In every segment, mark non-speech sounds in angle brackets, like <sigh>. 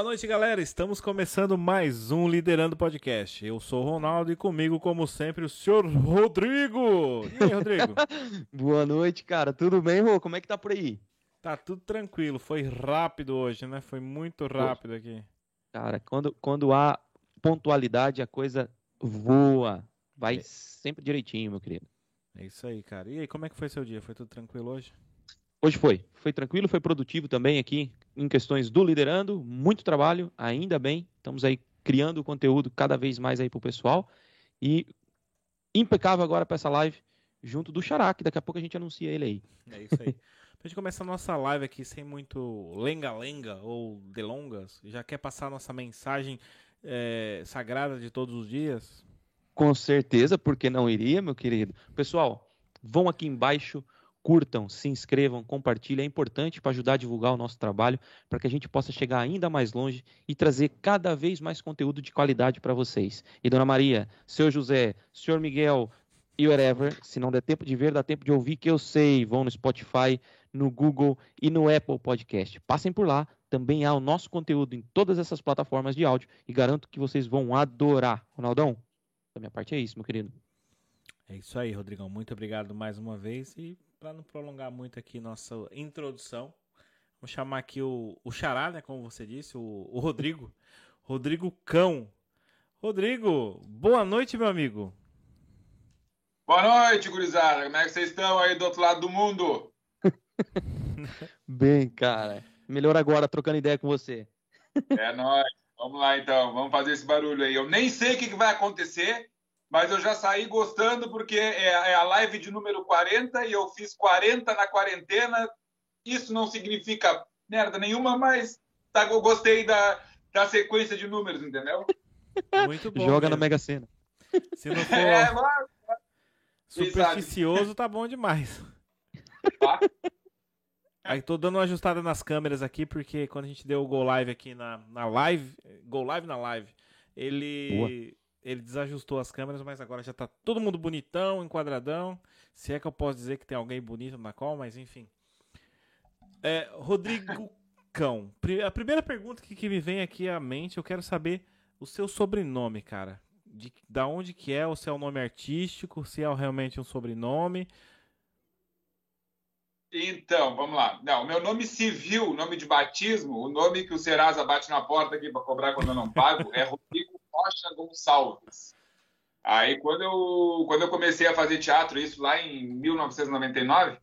Boa noite, galera. Estamos começando mais um Liderando Podcast. Eu sou o Ronaldo e comigo, como sempre, o senhor Rodrigo. E aí, Rodrigo? <laughs> Boa noite, cara. Tudo bem, Rô? Como é que tá por aí? Tá tudo tranquilo. Foi rápido hoje, né? Foi muito rápido aqui. Cara, quando, quando há pontualidade, a coisa voa. Vai é. sempre direitinho, meu querido. É isso aí, cara. E aí, como é que foi seu dia? Foi tudo tranquilo hoje? Hoje foi. Foi tranquilo, foi produtivo também aqui em questões do liderando. Muito trabalho, ainda bem. Estamos aí criando conteúdo cada vez mais aí pro pessoal. E impecável agora para essa live junto do Xará, que daqui a pouco a gente anuncia ele aí. É isso aí. <laughs> pra gente começar a nossa live aqui sem muito lenga-lenga ou delongas, já quer passar a nossa mensagem é, sagrada de todos os dias? Com certeza, porque não iria, meu querido. Pessoal, vão aqui embaixo, curtam, se inscrevam, compartilhem. É importante para ajudar a divulgar o nosso trabalho, para que a gente possa chegar ainda mais longe e trazer cada vez mais conteúdo de qualidade para vocês. E Dona Maria, Seu José, Senhor Miguel e whatever, se não der tempo de ver, dá tempo de ouvir, que eu sei, vão no Spotify, no Google e no Apple Podcast. Passem por lá, também há o nosso conteúdo em todas essas plataformas de áudio e garanto que vocês vão adorar. Ronaldão, da minha parte é isso, meu querido. É isso aí, Rodrigão. Muito obrigado mais uma vez. E para não prolongar muito aqui nossa introdução, vou chamar aqui o, o Xará, né? Como você disse, o, o Rodrigo. <laughs> Rodrigo Cão. Rodrigo, boa noite, meu amigo. Boa noite, gurizada. Como é que vocês estão aí do outro lado do mundo? <laughs> Bem, cara. Melhor agora, trocando ideia com você. É nóis. Vamos lá então, vamos fazer esse barulho aí. Eu nem sei o que vai acontecer, mas eu já saí gostando porque é, é a live de número 40 e eu fiz 40 na quarentena. Isso não significa merda nenhuma, mas tá, eu gostei da, da sequência de números, entendeu? Muito bom. Joga mesmo. na Mega Sena. Se não <laughs> for é, mas... supersticioso, tá bom demais. Tá? Aí tô dando uma ajustada nas câmeras aqui, porque quando a gente deu o Go Live aqui na, na live, Go Live na live, ele, ele desajustou as câmeras, mas agora já tá todo mundo bonitão, enquadradão. Se é que eu posso dizer que tem alguém bonito na call, mas enfim. É, Rodrigo <laughs> Cão, a primeira pergunta que, que me vem aqui à mente, eu quero saber o seu sobrenome, cara. De, da onde que é, ou se é um nome artístico, se é realmente um sobrenome, então, vamos lá. Não, meu nome civil, nome de batismo, o nome que o Serasa bate na porta aqui para cobrar quando eu não pago, é <laughs> Rodrigo Rocha Gonçalves. Aí, quando eu, quando eu comecei a fazer teatro, isso lá em 1999,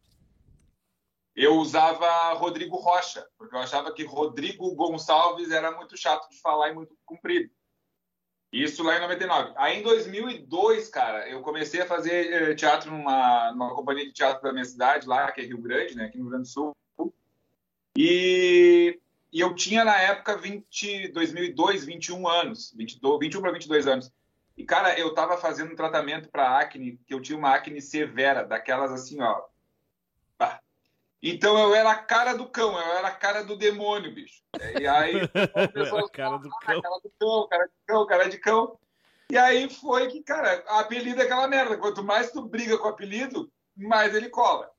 eu usava Rodrigo Rocha, porque eu achava que Rodrigo Gonçalves era muito chato de falar e muito comprido. Isso lá em 99. Aí em 2002, cara, eu comecei a fazer eh, teatro numa, numa companhia de teatro da minha cidade, lá, que é Rio Grande, né, aqui no Rio Grande do Sul. E, e eu tinha na época 20, 2002, 21 anos, 22, 21 para 22 anos. E, cara, eu tava fazendo um tratamento para acne, que eu tinha uma acne severa, daquelas assim, ó, então eu era a cara do cão, eu era a cara do demônio, bicho. E aí <laughs> pessoas cara do cão. cara do cão, cara de cão, cara de cão. E aí foi que, cara, apelido é aquela merda. Quanto mais tu briga com o apelido, mais ele cola.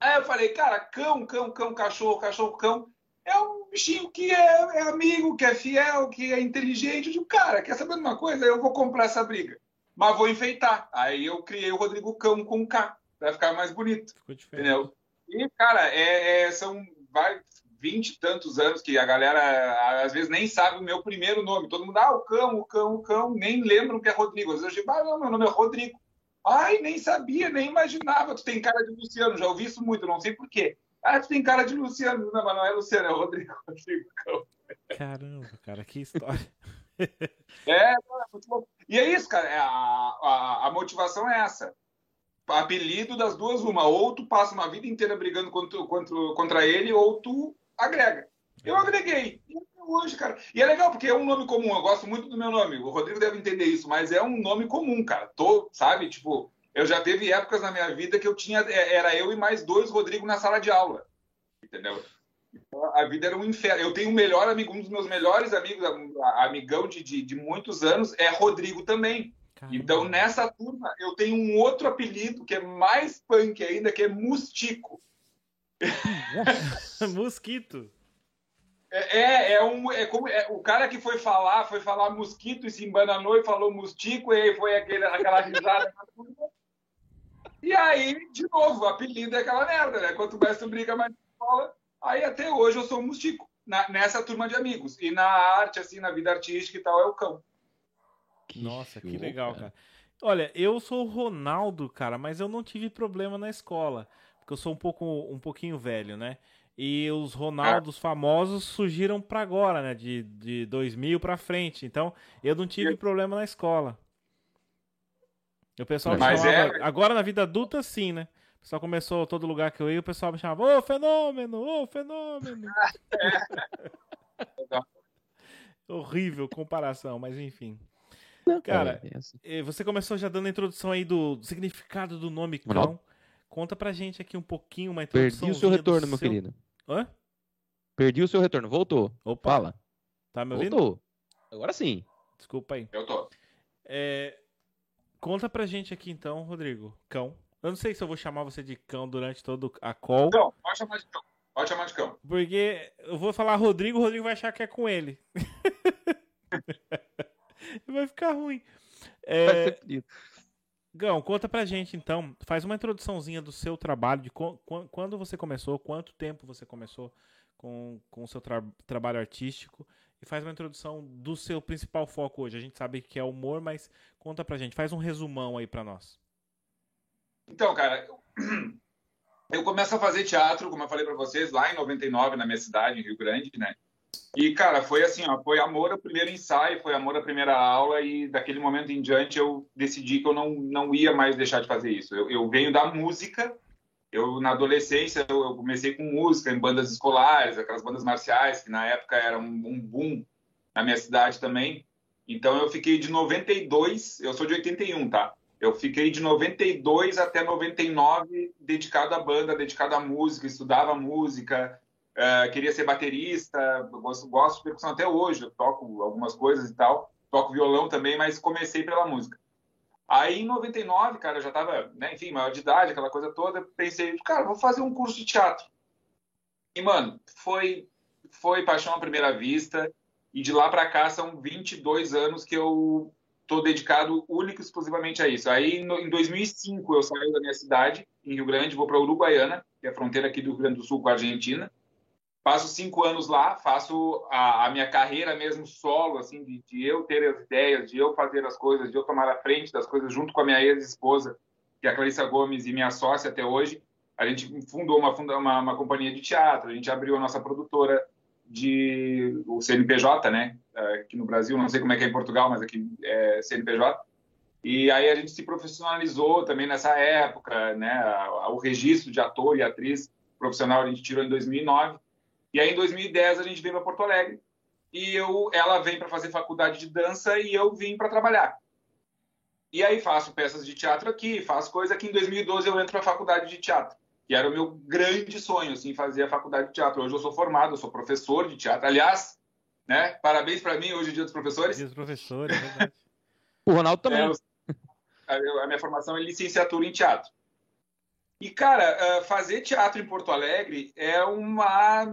Aí eu falei, cara, cão, cão, cão, cachorro, cachorro, cão. É um bichinho que é, é amigo, que é fiel, que é inteligente. Eu digo, cara, quer saber de uma coisa? Eu vou comprar essa briga. Mas vou enfeitar. Aí eu criei o Rodrigo Cão com K, pra ficar mais bonito. Ficou diferente. Entendeu? E, cara, é, é, são vinte e tantos anos que a galera às vezes nem sabe o meu primeiro nome. Todo mundo, ah, o cão, o cão, o cão, nem lembram que é Rodrigo. Às vezes eu digo, ah, não, meu nome é Rodrigo. Ai, nem sabia, nem imaginava. Tu tem cara de Luciano, já ouvi isso muito, não sei porquê. Ah, tu tem cara de Luciano. Não, mas não é Luciano, é Rodrigo. <laughs> Rodrigo. Caramba, cara, que história. <laughs> é, é muito bom. E é isso, cara. É, a, a, a motivação é essa apelido das duas, uma. Ou tu passa uma vida inteira brigando contra, contra, contra ele, ou tu agrega. Eu agreguei. Hoje, cara. E é legal, porque é um nome comum. Eu gosto muito do meu nome. O Rodrigo deve entender isso, mas é um nome comum, cara. Tô, sabe? Tipo, eu já teve épocas na minha vida que eu tinha. É, era eu e mais dois Rodrigo na sala de aula. Entendeu? Então, a vida era um inferno. Eu tenho um melhor amigo, um dos meus melhores amigos, amigão de, de, de muitos anos, é Rodrigo também. Caramba. Então, nessa turma, eu tenho um outro apelido que é mais punk ainda, que é Mustico. <laughs> Mosquito. É, é, é, um, é como é, o cara que foi falar, foi falar mosquito e se embananou e falou mustico, e aí foi aquele, aquela risada E aí, de novo, o apelido é aquela merda, né? Quanto mais tu briga, mais tu fala. Aí até hoje eu sou um mustico, na, nessa turma de amigos. E na arte, assim, na vida artística e tal, é o cão. Nossa, que legal, cara. Olha, eu sou o Ronaldo, cara, mas eu não tive problema na escola. Porque eu sou um pouco um pouquinho velho, né? E os Ronaldos famosos surgiram para agora, né? De, de 2000 para frente. Então, eu não tive problema na escola. O pessoal Mas chamava... é... Agora na vida adulta, sim, né? O pessoal começou, todo lugar que eu ia, o pessoal me chamava, ô fenômeno, ô fenômeno. <laughs> Horrível comparação, mas enfim. Cara, é, assim. Eh, você começou já dando a introdução aí do significado do nome cão. Conta pra gente aqui um pouquinho, uma introdução. Perdi o seu retorno, meu seu... querido. Hã? Perdi o seu retorno. Voltou. Opa. Fala. Tá me ouvindo? Voltou. Agora sim. Desculpa aí. Eu tô. É... Conta pra gente aqui então, Rodrigo. Cão. Eu não sei se eu vou chamar você de cão durante todo a call. Não, pode chamar de cão. Pode chamar de cão. Porque eu vou falar Rodrigo, o Rodrigo vai achar que é com ele. <laughs> vai ficar ruim. É... Vai ser feliz. Gão, conta pra gente então, faz uma introduçãozinha do seu trabalho, de quando você começou, quanto tempo você começou com, com o seu tra trabalho artístico e faz uma introdução do seu principal foco hoje. A gente sabe que é humor, mas conta pra gente, faz um resumão aí pra nós. Então, cara, eu <clears throat> começo a fazer teatro, como eu falei para vocês, lá em 99, na minha cidade, em Rio Grande, né? E, cara, foi assim, ó, foi amor ao primeiro ensaio, foi amor à primeira aula e daquele momento em diante eu decidi que eu não, não ia mais deixar de fazer isso. Eu, eu venho da música, eu na adolescência eu, comecei com música em bandas escolares, aquelas bandas marciais, que na época era um boom na minha cidade também. Então eu fiquei de 92, eu sou de 81, tá? Eu fiquei de 92 até 99 dedicado à banda, dedicado à música, estudava música, Uh, queria ser baterista, gosto, gosto de percussão até hoje, eu toco algumas coisas e tal, toco violão também, mas comecei pela música. Aí em 99, cara, eu já tava, né, enfim, maior de idade, aquela coisa toda, pensei, cara, vou fazer um curso de teatro. E, mano, foi, foi paixão à primeira vista, e de lá para cá são 22 anos que eu tô dedicado único e exclusivamente a isso. Aí no, em 2005 eu saí da minha cidade, em Rio Grande, vou para Uruguaiana, que é a fronteira aqui do Rio Grande do Sul com a Argentina, Passo cinco anos lá, faço a, a minha carreira mesmo solo, assim, de, de, eu ter as ideias, de eu fazer as coisas, de eu tomar a frente das coisas junto com a minha ex-esposa, que é a Clarissa Gomes e minha sócia até hoje. A gente fundou uma, uma, uma companhia de teatro, a gente abriu a nossa produtora de o CNPJ, né? Aqui no Brasil, não sei como é que é em Portugal, mas aqui é CNPJ. E aí a gente se profissionalizou também nessa época, né? O registro de ator e atriz profissional a gente tirou em 2009 e aí, em 2010, a gente veio para Porto Alegre e eu, ela vem para fazer faculdade de dança e eu vim para trabalhar. E aí faço peças de teatro aqui, faço coisa que em 2012 eu entro para a faculdade de teatro, que era o meu grande sonho, assim, fazer a faculdade de teatro. Hoje eu sou formado, eu sou professor de teatro. Aliás, né, parabéns para mim, hoje é dia dos professores. Dia dos professores, é verdade. <laughs> o Ronaldo também. É, a minha formação é licenciatura em teatro. E, cara, fazer teatro em Porto Alegre é uma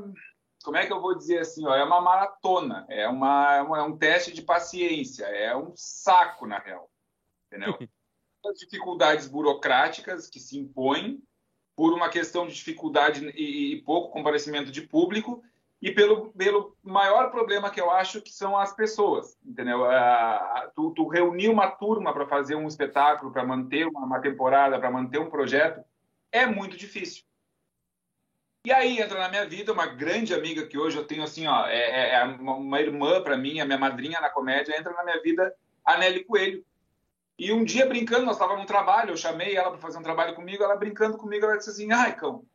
como é que eu vou dizer assim, ó, é uma maratona, é, uma, é um teste de paciência, é um saco, na real, entendeu? <laughs> As dificuldades burocráticas que se impõem por uma questão de dificuldade e, e pouco comparecimento de público e pelo, pelo maior problema que eu acho que são as pessoas, entendeu? tu, tu reunir uma turma para fazer um espetáculo, para manter uma, uma temporada, para manter um projeto, é muito difícil. E aí entra na minha vida uma grande amiga que hoje eu tenho assim, ó, é, é, é uma irmã para mim, a minha madrinha na comédia, entra na minha vida a Nelly Coelho. E um dia brincando, nós estávamos no trabalho, eu chamei ela para fazer um trabalho comigo, ela brincando comigo, ela disse assim: "Ai, cão,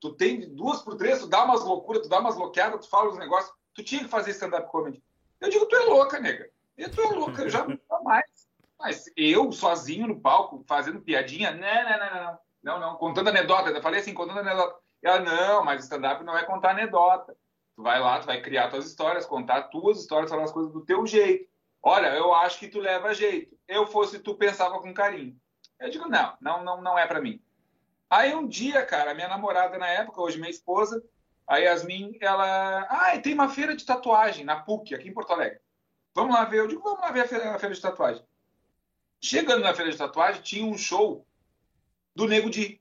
tu tem duas por três, tu dá umas loucuras, tu dá umas bloqueadas, tu fala os negócios, tu tinha que fazer stand-up comedy". Eu digo: "Tu é louca, nega. Eu tu é louca, eu já não mais". Mas eu sozinho no palco fazendo piadinha, não, não, não, não, não, não, contando anedota, eu falei assim, contando anedota ela, não, mas stand-up não é contar anedota. Tu vai lá, tu vai criar tuas histórias, contar tuas histórias, falar as coisas do teu jeito. Olha, eu acho que tu leva jeito. Eu fosse tu, pensava com carinho. Eu digo, não, não, não, não é para mim. Aí um dia, cara, minha namorada na época, hoje minha esposa, A Yasmin, ela. Ah, tem uma feira de tatuagem na PUC, aqui em Porto Alegre. Vamos lá ver. Eu digo, vamos lá ver a feira, a feira de tatuagem. Chegando na feira de tatuagem, tinha um show do Nego Di.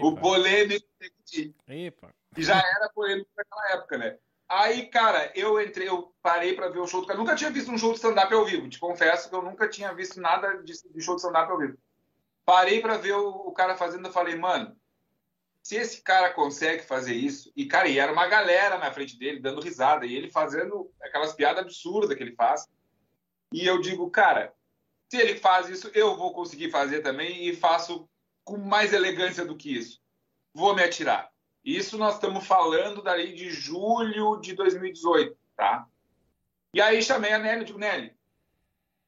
O polêmico. Epa. Já era polêmico naquela época, né? Aí, cara, eu entrei, eu parei para ver o show do cara. Nunca tinha visto um show de stand-up ao vivo. Te confesso que eu nunca tinha visto nada de, de show de stand-up ao vivo. Parei para ver o, o, cara fazendo, eu falei, mano, se esse cara consegue fazer isso, e cara, e era uma galera na frente dele dando risada, e ele fazendo aquelas piadas absurdas que ele faz. E eu digo, cara, se ele faz isso, eu vou conseguir fazer também e faço com mais elegância do que isso. Vou me atirar. Isso nós estamos falando dali de julho de 2018, tá? E aí chamei a Nelly, digo, Nelly,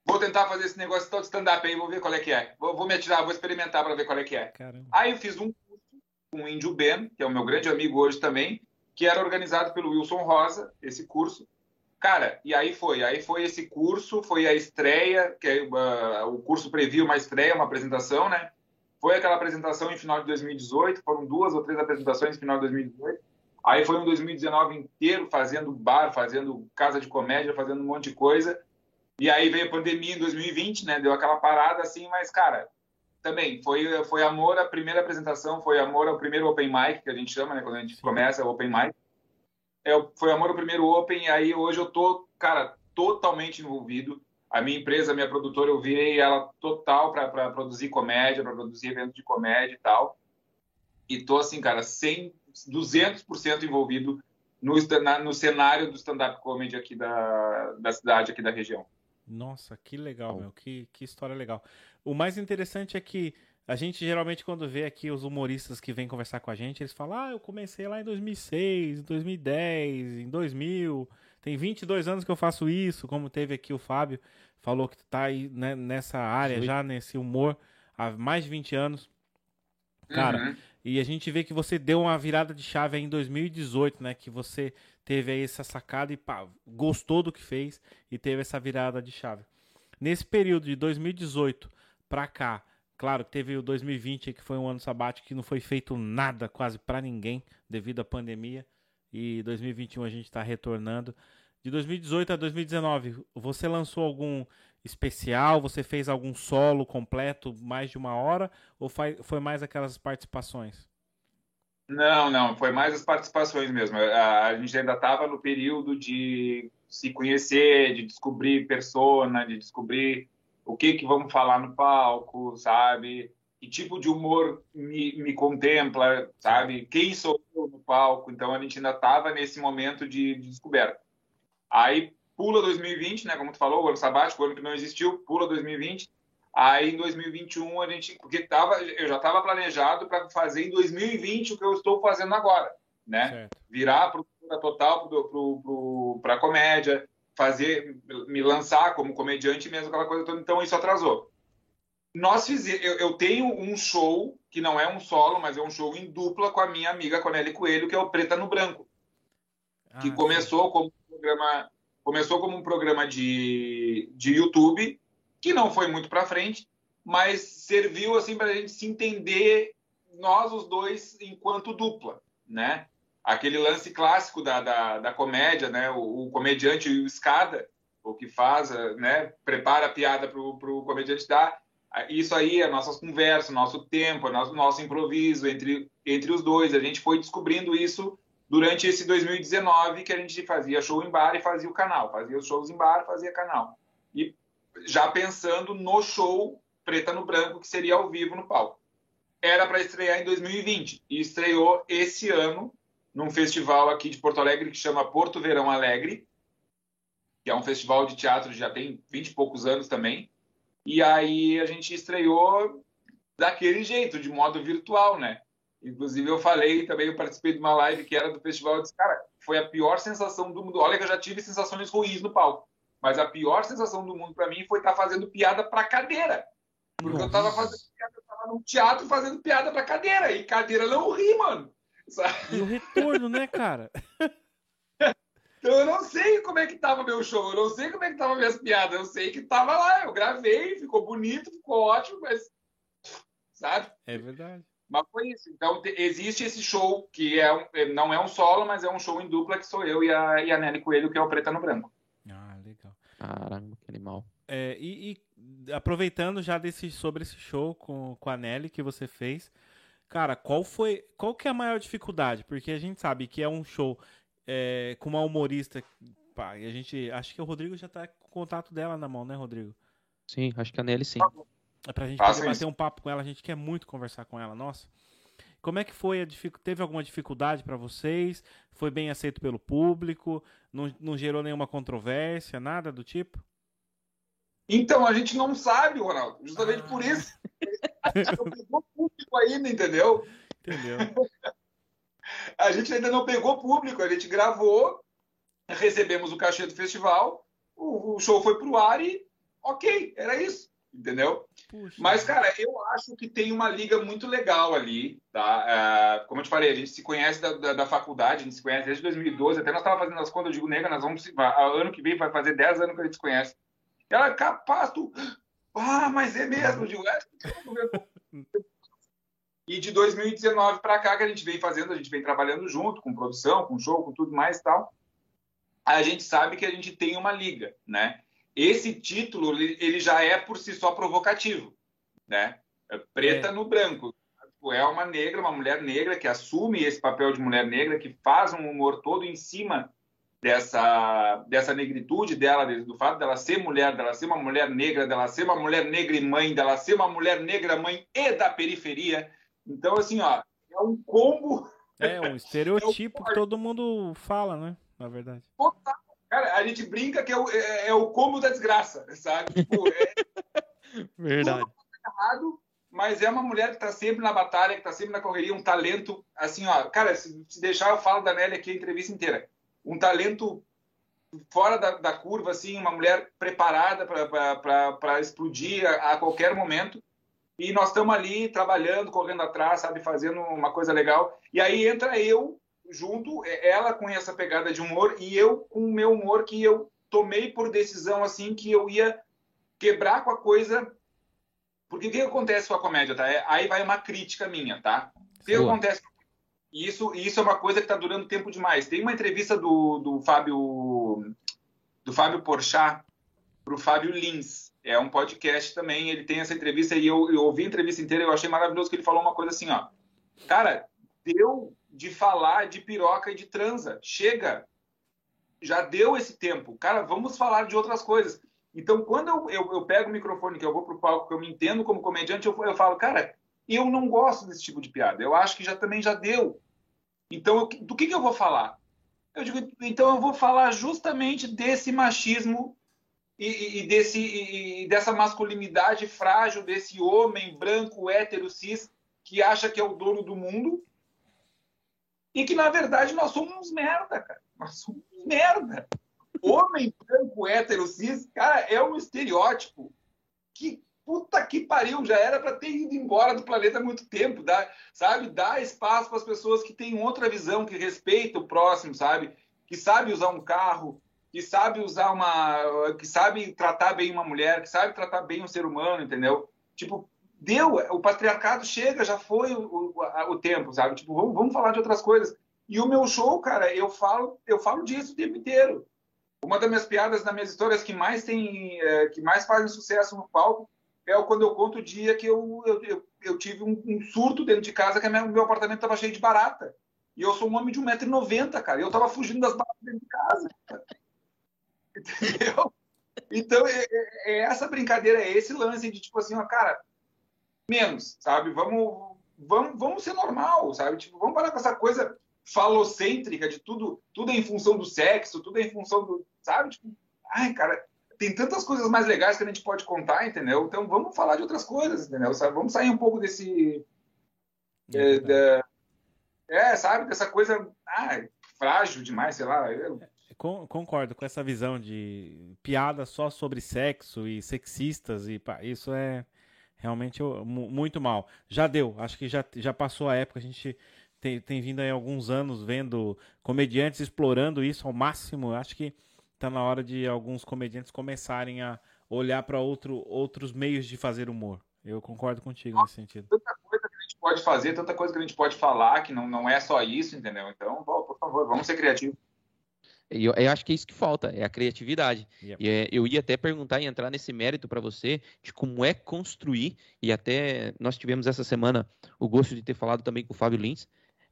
vou tentar fazer esse negócio todo stand-up aí, vou ver qual é que é. Vou, vou me atirar, vou experimentar para ver qual é que é. Caramba. Aí eu fiz um com o Índio Ben, que é o meu grande amigo hoje também, que era organizado pelo Wilson Rosa, esse curso. Cara, e aí foi, aí foi esse curso, foi a estreia, que é, uh, o curso previa uma estreia, uma apresentação, né? Foi aquela apresentação em final de 2018, foram duas ou três apresentações em final de 2018. Aí foi um 2019 inteiro fazendo bar, fazendo casa de comédia, fazendo um monte de coisa. E aí veio a pandemia em 2020, né? Deu aquela parada assim, mas cara, também foi foi amor a primeira apresentação, foi amor ao primeiro open mic que a gente chama, né, quando a gente começa o open mic. É, foi amor ao primeiro open e aí hoje eu tô, cara, totalmente envolvido. A minha empresa, a minha produtora, eu virei ela total para produzir comédia, para produzir eventos de comédia e tal. E tô assim, cara, 100, 200% envolvido no, na, no cenário do stand-up comedy aqui da, da cidade, aqui da região. Nossa, que legal, meu. Que, que história legal. O mais interessante é que a gente geralmente, quando vê aqui os humoristas que vêm conversar com a gente, eles falam: Ah, eu comecei lá em 2006, em 2010, em 2000. Tem 22 anos que eu faço isso, como teve aqui o Fábio, falou que tá aí né, nessa área Sim. já, nesse humor, há mais de 20 anos. Cara, uhum. e a gente vê que você deu uma virada de chave aí em 2018, né? Que você teve aí essa sacada e pá, gostou do que fez e teve essa virada de chave. Nesse período de 2018 para cá, claro que teve o 2020 que foi um ano sabático que não foi feito nada quase para ninguém devido à pandemia e 2021 a gente está retornando. De 2018 a 2019, você lançou algum especial? Você fez algum solo completo, mais de uma hora? Ou foi mais aquelas participações? Não, não, foi mais as participações mesmo. A, gente ainda estava no período de se conhecer, de descobrir persona, de descobrir o que que vamos falar no palco, sabe? Que tipo de humor me, me contempla, sabe? Quem sou eu no palco? Então a gente ainda estava nesse momento de, de descoberta. Aí pula 2020, né? Como tu falou, o ano sabático, o ano que não existiu, pula 2020. Aí em 2021 a gente, porque tava, eu já estava planejado para fazer em 2020 o que eu estou fazendo agora, né? Certo. Virar produtora total para comédia, fazer, me lançar como comediante mesmo, aquela coisa toda. Então isso atrasou. Nós fizemos, eu, eu, tenho um show que não é um solo, mas é um show em dupla com a minha amiga Conelli Coelho, que é o Preta no Branco, ah, que começou como um programa, começou como um programa de, de YouTube que não foi muito para frente, mas serviu assim para a gente se entender nós os dois enquanto dupla, né? Aquele lance clássico da, da, da comédia, né? O, o, comediante e o escada, o que faz, né? Prepara a piada para o comediante dar. Isso aí é nossas conversas, nosso tempo, nosso, nosso improviso entre, entre os dois. A gente foi descobrindo isso durante esse 2019 que a gente fazia show em bar e fazia o canal. Fazia os shows em bar, fazia canal. E já pensando no show Preta no Branco, que seria ao vivo no palco. Era para estrear em 2020 e estreou esse ano num festival aqui de Porto Alegre que chama Porto Verão Alegre, que é um festival de teatro já tem 20 e poucos anos também. E aí a gente estreou daquele jeito, de modo virtual, né? Inclusive eu falei também, eu participei de uma live que era do festival, eu disse, cara, foi a pior sensação do mundo. Olha que eu já tive sensações ruins no palco. Mas a pior sensação do mundo para mim foi estar tá fazendo piada para cadeira. Porque Nossa. eu tava fazendo piada, eu tava num teatro fazendo piada para cadeira. E cadeira não ri, mano. Sabe? E o retorno, né, cara? <laughs> Então eu não sei como é que tava meu show, eu não sei como é que tava minhas piadas, eu sei que tava lá, eu gravei, ficou bonito, ficou ótimo, mas sabe? É verdade. Mas foi isso. Então, existe esse show que é um, é, não é um solo, mas é um show em dupla que sou eu e a, e a Nelly Coelho, que é o Preta no Branco. Ah, legal. Caramba, que animal. É, e, e, aproveitando já desse, sobre esse show com, com a Nelly que você fez, cara, qual foi. Qual que é a maior dificuldade? Porque a gente sabe que é um show é, com uma humorista. Pá, e a gente. Acho que o Rodrigo já tá com o contato dela na mão, né, Rodrigo? Sim, acho que a Nelly sim. É pra gente poder bater um papo com ela, a gente quer muito conversar com ela, nossa. Como é que foi? A dific... Teve alguma dificuldade para vocês? Foi bem aceito pelo público? Não, não gerou nenhuma controvérsia, nada do tipo? Então, a gente não sabe, Ronaldo. Justamente ah. por isso. <laughs> A gente não pegou público ainda, entendeu? Entendeu. A gente ainda não pegou público. A gente gravou, recebemos o cachê do festival, o, o show foi pro ar e ok, era isso entendeu? Puxa. Mas, cara, eu acho que tem uma liga muito legal ali, tá? Uh, como eu te falei, a gente se conhece da, da, da, faculdade, a gente se conhece desde 2012, até nós estávamos fazendo as contas, eu digo, nega, nós vamos, ano que vem vai fazer 10 anos que a gente se conhece. Ela, é capaz, tu... <gasps> Ah, mas é mesmo, eu digo, é. <laughs> E de 2019 para cá que a gente vem fazendo, a gente vem trabalhando junto, com produção, com show, com tudo mais e tal. A gente sabe que a gente tem uma liga, né? esse título ele já é por si só provocativo, né? É preta é. no branco. Tipo, é uma negra, uma mulher negra que assume esse papel de mulher negra, que faz um humor todo em cima dessa, dessa negritude dela, do fato dela ser mulher, dela ser uma mulher negra, dela ser uma mulher negra e mãe, dela ser uma mulher negra mãe e da periferia. Então, assim, ó, é um combo. É um <laughs> estereotipo é que todo mundo fala, né? Na verdade. Total Cara, a gente brinca que é o, é, é o combo da desgraça, sabe? Tipo, é, <laughs> Verdade. Errado, mas é uma mulher que está sempre na batalha, que está sempre na correria, um talento, assim, ó, cara, se, se deixar eu falo da Nelly aqui a entrevista inteira, um talento fora da, da curva, assim, uma mulher preparada para explodir a, a, qualquer momento, e nós estamos ali trabalhando, correndo atrás, sabe, fazendo uma coisa legal, e aí entra eu junto, é, ela com essa pegada de humor e eu com o meu humor que eu tomei por decisão assim que eu ia quebrar com a coisa. Porque o que acontece com a comédia, tá? É, aí vai uma crítica minha, tá? O que acontece? Isso, isso é uma coisa que está durando tempo demais. Tem uma entrevista do, do Fábio do Fábio Porchat para o Fábio Lins. É um podcast também. Ele tem essa entrevista e eu, eu ouvi a entrevista inteira. Eu achei maravilhoso que ele falou uma coisa assim, ó. Cara, deu de falar de piroca e de transa. Chega. Já deu esse tempo. Cara, vamos falar de outras coisas. Então, quando eu, eu, eu pego o microfone, que eu vou pro palco, que eu me entendo como comediante, eu, eu falo, cara, eu não gosto desse tipo de piada. Eu acho que já também já deu. Então, eu, do que, que eu vou falar? Eu digo, então eu vou falar justamente desse machismo e, e desse, e, dessa masculinidade frágil desse homem branco, hétero, cis, que acha que é o dono do mundo e que, na verdade, nós somos merda, cara. Nós somos merda. Homem branco, hétero, cis, cara, é um estereótipo que, puta que pariu, já era para ter ido embora do planeta há muito tempo, dá, sabe? Dá espaço para as pessoas que têm outra visão, que respeitam o próximo, sabe? Que sabe usar um carro, que sabe usar uma. que sabe tratar bem uma mulher, que sabe tratar bem um ser humano, entendeu? Tipo, deu, o patriarcado chega, já foi o, o, o tempo, sabe? Tipo, vamos, vamos, falar de outras coisas. E o meu show, cara, eu falo, eu falo disso o tempo inteiro. Uma das minhas piadas, das minhas histórias que mais tem, é, que mais fazem sucesso no palco é quando eu conto o dia que eu, eu, eu, eu tive um, um, surto dentro de casa, que o meu apartamento estava cheio de barata. E eu sou um homem de 1,90m, cara. E eu estava fugindo das baratas dentro. Entendeu? Então, é, é, é, essa brincadeira, é esse lance de tipo assim, ó, cara, menos, sabe? Vamos, vamos, vamos ser normal, sabe? Tipo, vamos parar com essa coisa falocêntrica de tudo, tudo é em função do sexo, tudo é em função do, sabe? Tipo, ai, cara, tem tantas coisas mais legais que a gente pode contar, entendeu? Então vamos falar de outras coisas, entendeu? Sabe? Vamos sair um pouco desse é, é, é sabe, dessa coisa ai, frágil demais, sei lá. Eu... Concordo com essa visão de piada só sobre sexo e sexistas e pá, isso é Realmente muito mal. Já deu, acho que já, já passou a época. A gente tem, tem vindo aí alguns anos vendo comediantes explorando isso ao máximo. Acho que está na hora de alguns comediantes começarem a olhar para outro, outros meios de fazer humor. Eu concordo contigo nesse sentido. Tanta coisa que a gente pode fazer, tanta coisa que a gente pode falar, que não, não é só isso, entendeu? Então, por favor, vamos ser criativos. Eu, eu, acho que é isso que falta, é a criatividade. Yep. E, é, eu ia até perguntar e entrar nesse mérito para você de como é construir, e até nós tivemos essa semana o gosto de ter falado também com o Fábio Lins,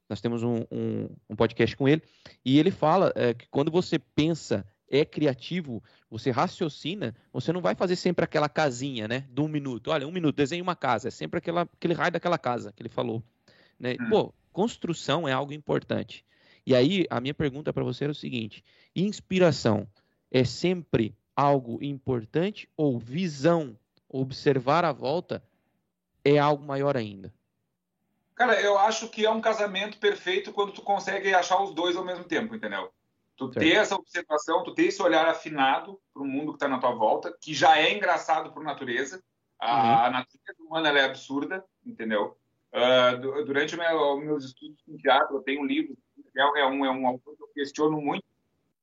nós temos um, um, um podcast com ele, e ele fala é, que quando você pensa, é criativo, você raciocina, você não vai fazer sempre aquela casinha, né, de um minuto. Olha, um minuto, desenhe uma casa, é sempre aquela, aquele raio daquela casa que ele falou. Né? Hum. Pô, construção é algo importante. E aí, a minha pergunta para você é o seguinte: inspiração é sempre algo importante ou visão, observar a volta, é algo maior ainda? Cara, eu acho que é um casamento perfeito quando tu consegue achar os dois ao mesmo tempo, entendeu? Tu certo. ter essa observação, tu ter esse olhar afinado para o mundo que está na tua volta, que já é engraçado por natureza. A, uhum. natureza humana é absurda, entendeu? Uh, durante os meus estudos em teatro, eu tenho um é, é, um, é um autor que eu questiono muito.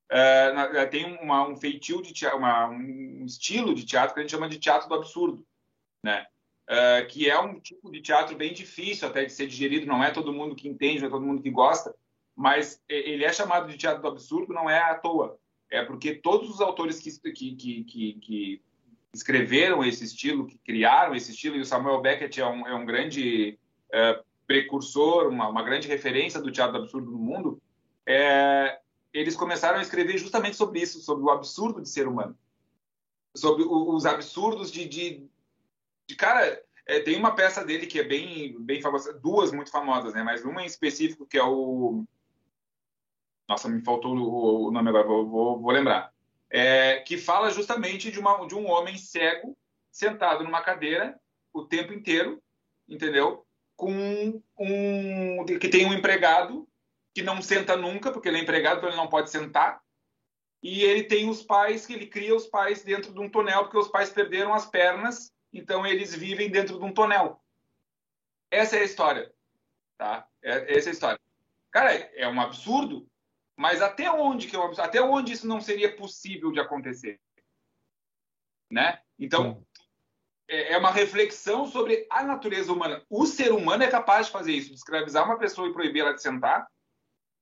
É, tem uma, um feitio de teatro, uma, um estilo de teatro que a gente chama de teatro do absurdo, né? É, que é um tipo de teatro bem difícil até de ser digerido, não é todo mundo que entende, não é todo mundo que gosta, mas ele é chamado de teatro do absurdo não é à toa, é porque todos os autores que, que, que, que escreveram esse estilo, que criaram esse estilo, e o Samuel Beckett é um, é um grande é, precursor, uma, uma grande referência do teatro do absurdo no mundo, é, eles começaram a escrever justamente sobre isso, sobre o absurdo de ser humano, sobre o, os absurdos de, de, de cara. É, tem uma peça dele que é bem, bem famosa, duas muito famosas, né? Mas uma em específico que é o, nossa, me faltou o, o nome agora, vou, vou, vou lembrar, é, que fala justamente de, uma, de um homem cego sentado numa cadeira o tempo inteiro, entendeu? Com um que tem um empregado que não senta nunca, porque ele é empregado, então ele não pode sentar. E ele tem os pais que ele cria os pais dentro de um tonel, porque os pais perderam as pernas, então eles vivem dentro de um tonel. Essa é a história, tá? É, essa é a história. Cara, é um absurdo, mas até onde que é um absurdo? Até onde isso não seria possível de acontecer, né? Então, é, é uma reflexão sobre a natureza humana. O ser humano é capaz de fazer isso, de escravizar uma pessoa e proibir ela de sentar.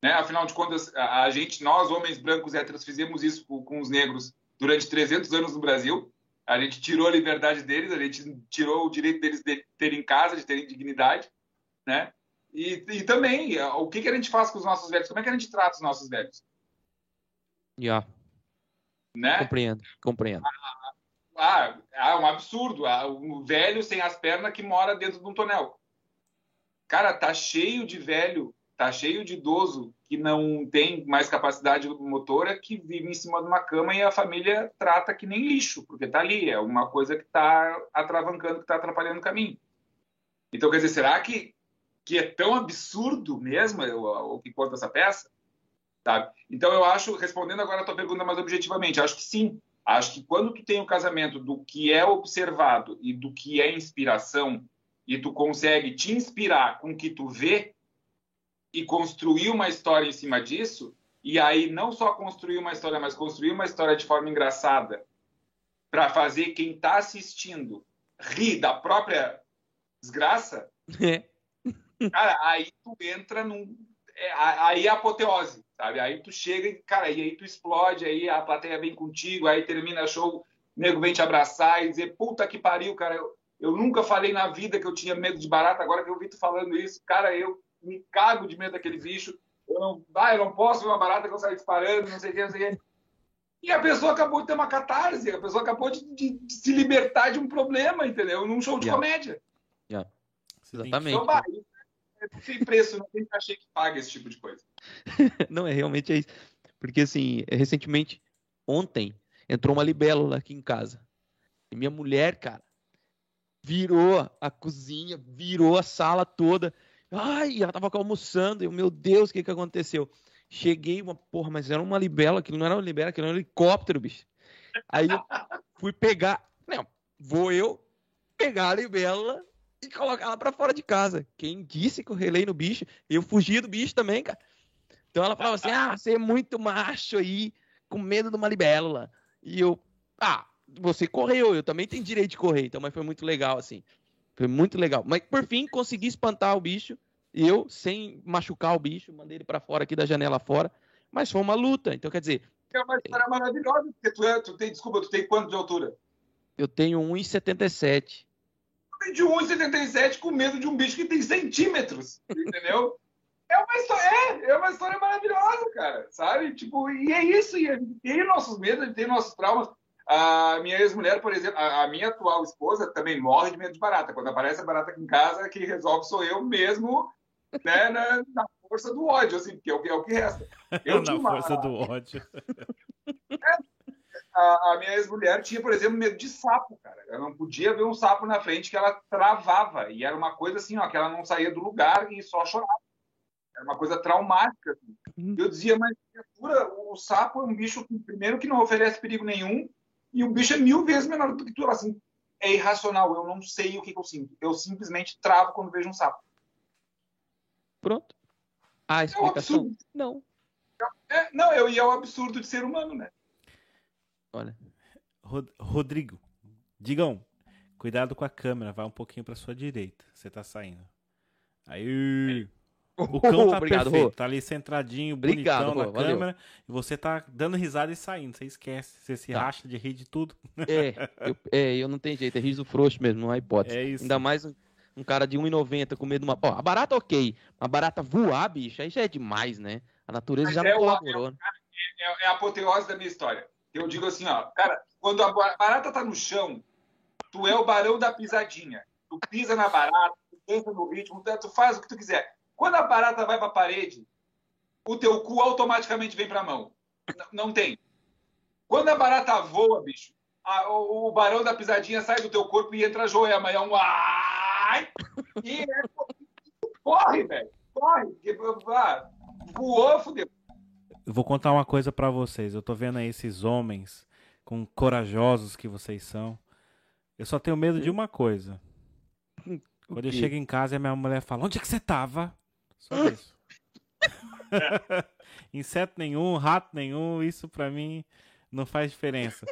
Né? Afinal de contas, a, gente, nós, homens brancos héteros, fizemos isso com, os negros durante 300 anos no Brasil. A gente tirou a liberdade deles, a gente tirou o direito deles de terem casa, de terem dignidade, né? E, e também, o que, que a gente faz com os nossos velhos? Como é que a gente trata os nossos velhos? Já. Yeah. Né? Compreendo, compreendo. A, ah, é um absurdo. Ah, um velho sem as pernas que mora dentro de um tonel. Cara, tá cheio de velho, tá cheio de idoso que não tem mais capacidade motora, que vive em cima de uma cama e a família trata que nem lixo, porque tá ali, é uma coisa que tá atravancando, que tá atrapalhando o caminho. Então, quer dizer, será que, que é tão absurdo mesmo o, o que conta essa peça? Sabe? Então, eu acho, respondendo agora a tua pergunta mais objetivamente, acho que sim, Acho que quando tu tem o um casamento do que é observado e do que é inspiração, e tu consegue te inspirar com o que tu vê e construir uma história em cima disso, e aí não só construir uma história, mas construir uma história de forma engraçada, para fazer quem está assistindo rir da própria desgraça, é. cara, aí tu entra num. É, aí é apoteose sabe? Aí tu chega e, cara, e aí tu explode, aí a plateia vem contigo, aí termina show, o nego vem te abraçar e dizer, puta que pariu, cara, eu, eu nunca falei na vida que eu tinha medo de barata, agora que eu vi tu falando isso, cara, eu me cago de medo daquele bicho, eu não, ah, eu não posso ver uma barata que eu saio disparando, não sei o que, não sei o que. E a pessoa acabou de ter uma catarse, a pessoa acabou de, de, de se libertar de um problema, entendeu? Num show de yeah. comédia. Yeah. Exatamente. Então, bah, não tem preço, não tem cachê que paga esse tipo de coisa. <laughs> não, é realmente é isso. Porque, assim, recentemente, ontem, entrou uma libélula aqui em casa. E minha mulher, cara, virou a cozinha, virou a sala toda. Ai, ela tava almoçando. Eu, meu Deus, o que que aconteceu? Cheguei, uma porra, mas era uma libela, aquilo não era uma libela, aquilo era um helicóptero, bicho. Aí eu fui pegar. Não, vou eu pegar a libela e colocar ela pra fora de casa. Quem disse que eu relei no bicho? Eu fugi do bicho também, cara. Então ela falava assim: ah, você é muito macho aí, com medo de uma libélula. E eu, ah, você correu, eu também tenho direito de correr, então, mas foi muito legal, assim. Foi muito legal. Mas por fim consegui espantar o bicho. E eu, sem machucar o bicho, mandei ele para fora aqui da janela fora. Mas foi uma luta. Então, quer dizer. É uma história maravilhosa, porque tu, é, tu tem, desculpa, tu tem quanto de altura? Eu tenho 1,77. De 1,77 com medo de um bicho que tem centímetros, entendeu? É uma história, é, é uma história maravilhosa, cara, sabe? Tipo, e é isso, e a gente tem nossos medos, a gente tem nossos traumas. A minha ex-mulher, por exemplo, a, a, minha atual esposa também morre de medo de barata. Quando aparece a barata aqui em casa, quem resolve sou eu mesmo, né, na, na força do ódio, assim, porque é o que, é o que resta. <laughs> Eu na uma, força do ódio. É, a, a, minha ex-mulher tinha, por exemplo, medo de sapo, cara. Ela não podia ver um sapo na frente que ela travava. E era uma coisa assim, ó, que ela não saía do lugar e só chorava. Era uma coisa traumática. Assim. Uhum. Eu dizia, mas criatura, o sapo é um bicho, que, primeiro, que não oferece perigo nenhum, e o bicho é mil vezes menor do que tu. Assim, é irracional, eu não sei o que, que eu sinto. Eu simplesmente travo quando vejo um sapo. Pronto. Ah, explicação? É um não. É, não, eu, e é o absurdo de ser humano, né? Olha. Rod Rodrigo, digam, cuidado com a câmera, vai um pouquinho para sua direita. Você tá saindo. Aí. O cão tá <laughs> Obrigado, perfeito, Rô. tá ali centradinho, Obrigado, bonitão Rô, na câmera, valeu. e você tá dando risada e saindo, você esquece, você se tá. racha de rir de tudo. É, eu, é, eu não tenho jeito, é riso frouxo mesmo, não há hipótese. É isso. Ainda mais um, um cara de 1,90 com medo de uma... Ó, a barata ok, a barata voar, bicho, aí já é demais, né? A natureza Mas já é não colaborou. Né? É, é, a apoteose da minha história. Eu digo assim, ó, cara, quando a barata tá no chão, tu é o barão da pisadinha. Tu pisa na barata, tu dança no ritmo, tu faz o que tu quiser. Quando a barata vai para a parede, o teu cu automaticamente vem para a mão. Não tem. Quando a barata voa, bicho, a, o, o, barão da pisadinha sai do teu corpo e entra a joema. É um ai! E é, <laughs> corre, velho. Corre. Ah, voou, fudeu. Eu vou contar uma coisa para vocês. Eu tô vendo aí esses homens com corajosos que vocês são. Eu só tenho medo de uma coisa. Quando eu chego em casa e a minha mulher fala: Onde é que você tava? Só isso. Inseto nenhum, rato nenhum, isso pra mim não faz diferença.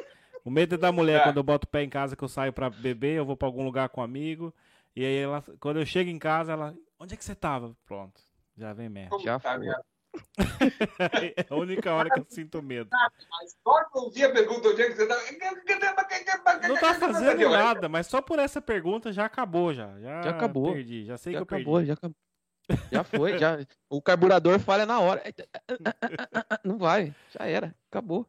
O medo é da mulher quando eu boto o pé em casa que eu saio pra beber, eu vou pra algum lugar com um amigo. E aí ela, quando eu chego em casa, ela. Onde é que você tava? Pronto. Já vem merda. Já tá foi. é a única hora que eu sinto medo. Mas só que eu vi a pergunta onde é que você tava. Não tá fazendo nada, mas só por essa pergunta já acabou, já. Já, já acabou. Perdi, já sei já que eu acabou, perdi. Já acabou. Já foi, já. O carburador falha na hora. Não vai, já era, acabou.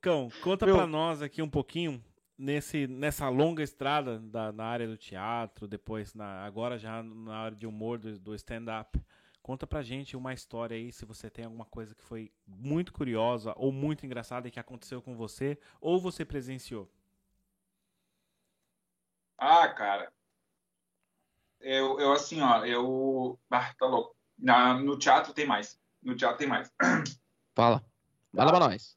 Cão, conta Meu... pra nós aqui um pouquinho nesse, nessa longa estrada da, na área do teatro, depois na, agora já na área de humor do, do stand-up. Conta pra gente uma história aí, se você tem alguma coisa que foi muito curiosa ou muito engraçada e que aconteceu com você, ou você presenciou. Ah, cara, eu, eu assim, ó, eu. Ah, tá louco. Na, no teatro tem mais. No teatro tem mais. <clears throat> Fala. Fala pra nós.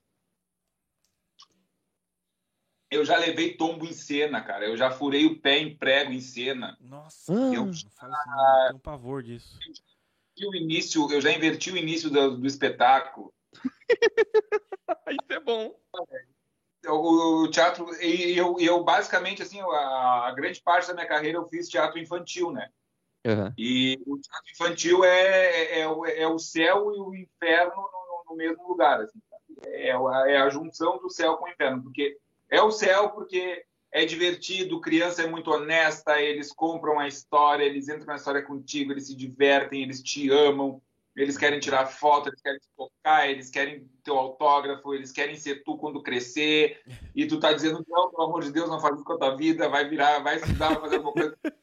Eu já levei tombo em cena, cara. Eu já furei o pé em prego em cena. Nossa, ah, eu não assim, não. tenho pavor disso. E o início, eu já inverti o início do, do espetáculo. <laughs> Isso é bom. O, teatro, e eu, eu basicamente, assim, a, a, grande parte da minha carreira eu fiz teatro infantil, né? Uhum. E o teatro infantil é, é, é, o céu e o inferno no, no mesmo lugar, assim, é, é a junção do céu com o inferno, porque é o céu porque é divertido, criança é muito honesta, eles compram a história, eles entram na história contigo, eles se divertem, eles te amam, eles querem tirar foto, eles querem te tocar, eles querem teu autógrafo, eles querem ser tu quando crescer, e tu tá dizendo, não, pelo amor de Deus, não faz isso com a tua vida, vai virar, vai estudar, vai fazer alguma coisa. <laughs>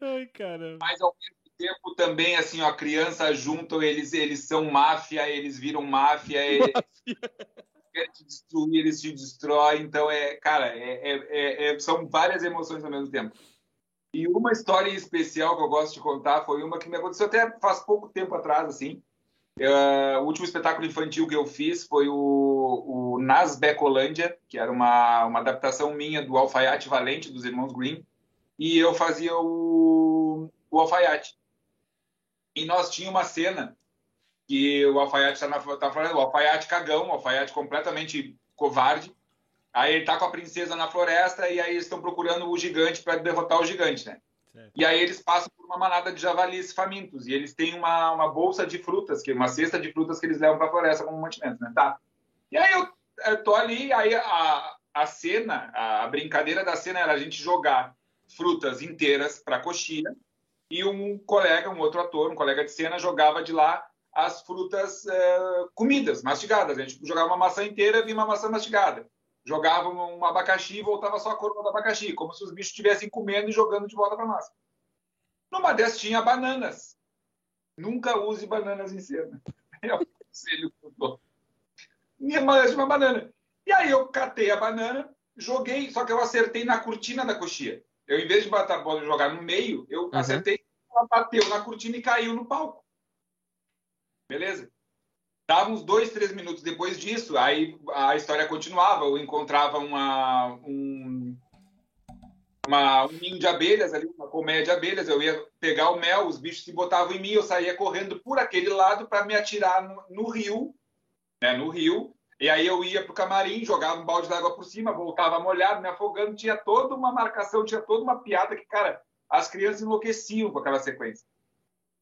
Ai, caramba. Mas ao mesmo tempo também, assim, ó, a criança juntam, eles, eles são máfia, eles viram máfia, eles querem te destruir, eles te destroem, então é, cara, é, é, é, são várias emoções ao mesmo tempo. E uma história especial que eu gosto de contar foi uma que me aconteceu até faz pouco tempo atrás, assim. Uh, o último espetáculo infantil que eu fiz foi o, o Nas Becolândia, que era uma, uma adaptação minha do Alfaiate Valente, dos Irmãos Green. E eu fazia o, o alfaiate. E nós tínhamos uma cena que o alfaiate está tá falando, o alfaiate cagão, o alfaiate completamente covarde, Aí ele tá com a princesa na floresta e aí eles estão procurando o gigante para derrotar o gigante, né? Certo. E aí eles passam por uma manada de javalis famintos e eles têm uma, uma bolsa de frutas, que uma cesta de frutas que eles levam para a floresta como mantimento, né? Tá. E aí eu, eu tô ali, aí a, a cena, a, a brincadeira da cena era a gente jogar frutas inteiras para coxinha e um colega, um outro ator, um colega de cena jogava de lá as frutas é, comidas, mastigadas. A gente jogava uma maçã inteira e vinha uma maçã mastigada. Jogava um abacaxi e voltava só a coroa do abacaxi, como se os bichos estivessem comendo e jogando de volta para massa. Numa dessas tinha bananas. Nunca use bananas em cena. <laughs> É o conselho que eu dou. Minha mãe uma banana. E aí eu catei a banana, joguei, só que eu acertei na cortina da coxinha. Eu, em vez de bater a bola e jogar no meio, eu uhum. acertei, ela bateu na cortina e caiu no palco. Beleza? Dava uns dois, três minutos depois disso, aí a história continuava. Eu encontrava uma, um, uma, um ninho de abelhas ali, uma colmeia de abelhas. Eu ia pegar o mel, os bichos se botavam em mim, eu saía correndo por aquele lado para me atirar no, no rio, né, no rio. E aí eu ia para o camarim, jogava um balde d'água por cima, voltava molhado, me afogando. Tinha toda uma marcação, tinha toda uma piada que, cara, as crianças enlouqueciam com aquela sequência.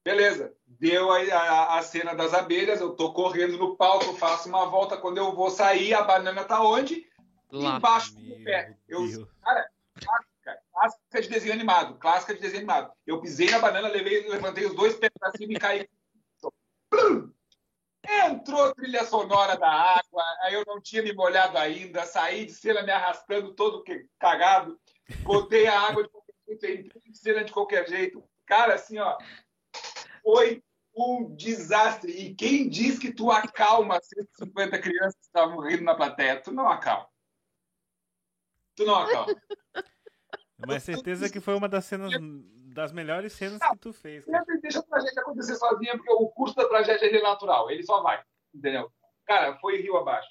Beleza, deu a, a, a, cena das abelhas, eu tô correndo no palco, faço uma volta, quando eu vou sair, a banana tá onde? Lá, Embaixo do pé. Eu, cara, clássica, clássica de desenho animado, clássica de desenho animado. Eu pisei na banana, levei, levantei os dois pés pra cima e caí. Entrou trilha sonora da água, aí eu não tinha me molhado ainda, saí de cena me arrastando todo cagado, botei a água de qualquer jeito, entrei de cena de qualquer jeito. Cara, assim, ó, foi um desastre. E quem diz que tu acalma 150 crianças que estavam rindo na plateia? Tu não acalma. Tu não acalma. Mas certeza que foi uma das cenas das melhores cenas não, que tu fez. Cara. Deixa a tragédia acontecer sozinha, porque o curso da tragédia é natural. Ele só vai. Entendeu? Cara, foi rio abaixo.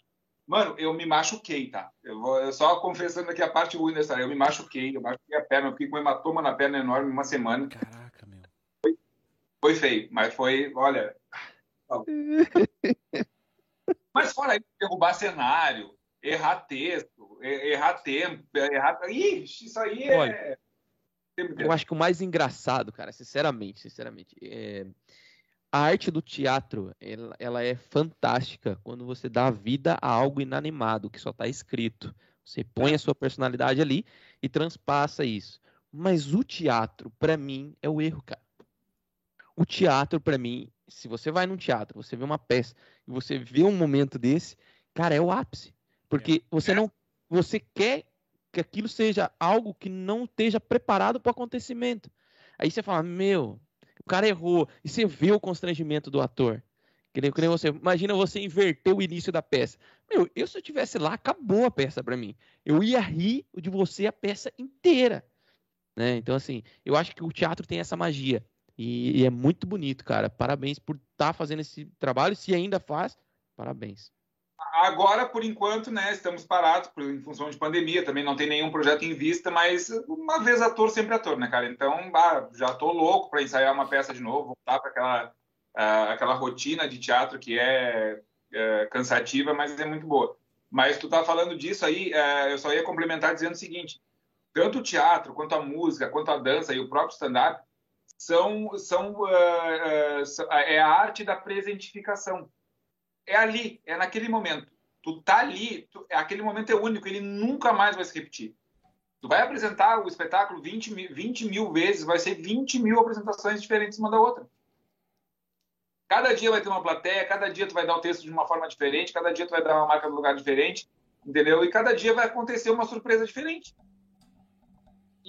Mano, eu me machuquei, tá? Eu vou eu só confessando aqui a parte ruim dessa. Eu me machuquei, eu machuquei a perna, eu fiquei com um hematoma na perna enorme uma semana. Caraca. Foi feio, mas foi, olha. <laughs> mas fora isso, derrubar cenário, errar texto, errar tempo, errar. Ixi, isso aí é. Olha, eu acho que o mais engraçado, cara, sinceramente, sinceramente, é... a arte do teatro, ela, ela, é fantástica quando você dá vida a algo inanimado, que só está escrito. Você põe a sua personalidade ali e transpassa isso. Mas o teatro, para mim, é o erro, cara o teatro, para mim, se você vai num teatro, você vê uma peça e você vê um momento desse, cara, é o ápice. Porque é. você não. Você quer que aquilo seja algo que não esteja preparado para o acontecimento. Aí você fala, meu, o cara errou. E você vê o constrangimento do ator. Que nem, que nem você, imagina você inverter o início da peça. Meu, eu se eu estivesse lá, acabou a peça para mim. Eu ia rir de você a peça inteira. Né? Então, assim, eu acho que o teatro tem essa magia. E, e é muito bonito, cara. Parabéns por estar tá fazendo esse trabalho. Se ainda faz, parabéns. Agora, por enquanto, né, estamos parados por, em função de pandemia, também não tem nenhum projeto em vista, mas uma vez ator, sempre ator, né, cara? Então, bah, já tô louco para ensaiar uma peça de novo, voltar para aquela, uh, aquela rotina de teatro que é uh, cansativa, mas é muito boa. Mas tu tá falando disso aí, uh, eu só ia complementar dizendo o seguinte: tanto o teatro, quanto a música, quanto a dança e o próprio stand-up são, são, uh, uh, é a arte da presentificação. É ali, é naquele momento. Tu tá ali, tu, aquele momento é único, ele nunca mais vai se repetir. Tu vai apresentar o espetáculo 20 mil, 20 mil vezes, vai ser 20 mil apresentações diferentes uma da outra. Cada dia vai ter uma plateia, cada dia tu vai dar o texto de uma forma diferente, cada dia tu vai dar uma marca no lugar diferente, entendeu? E cada dia vai acontecer uma surpresa diferente.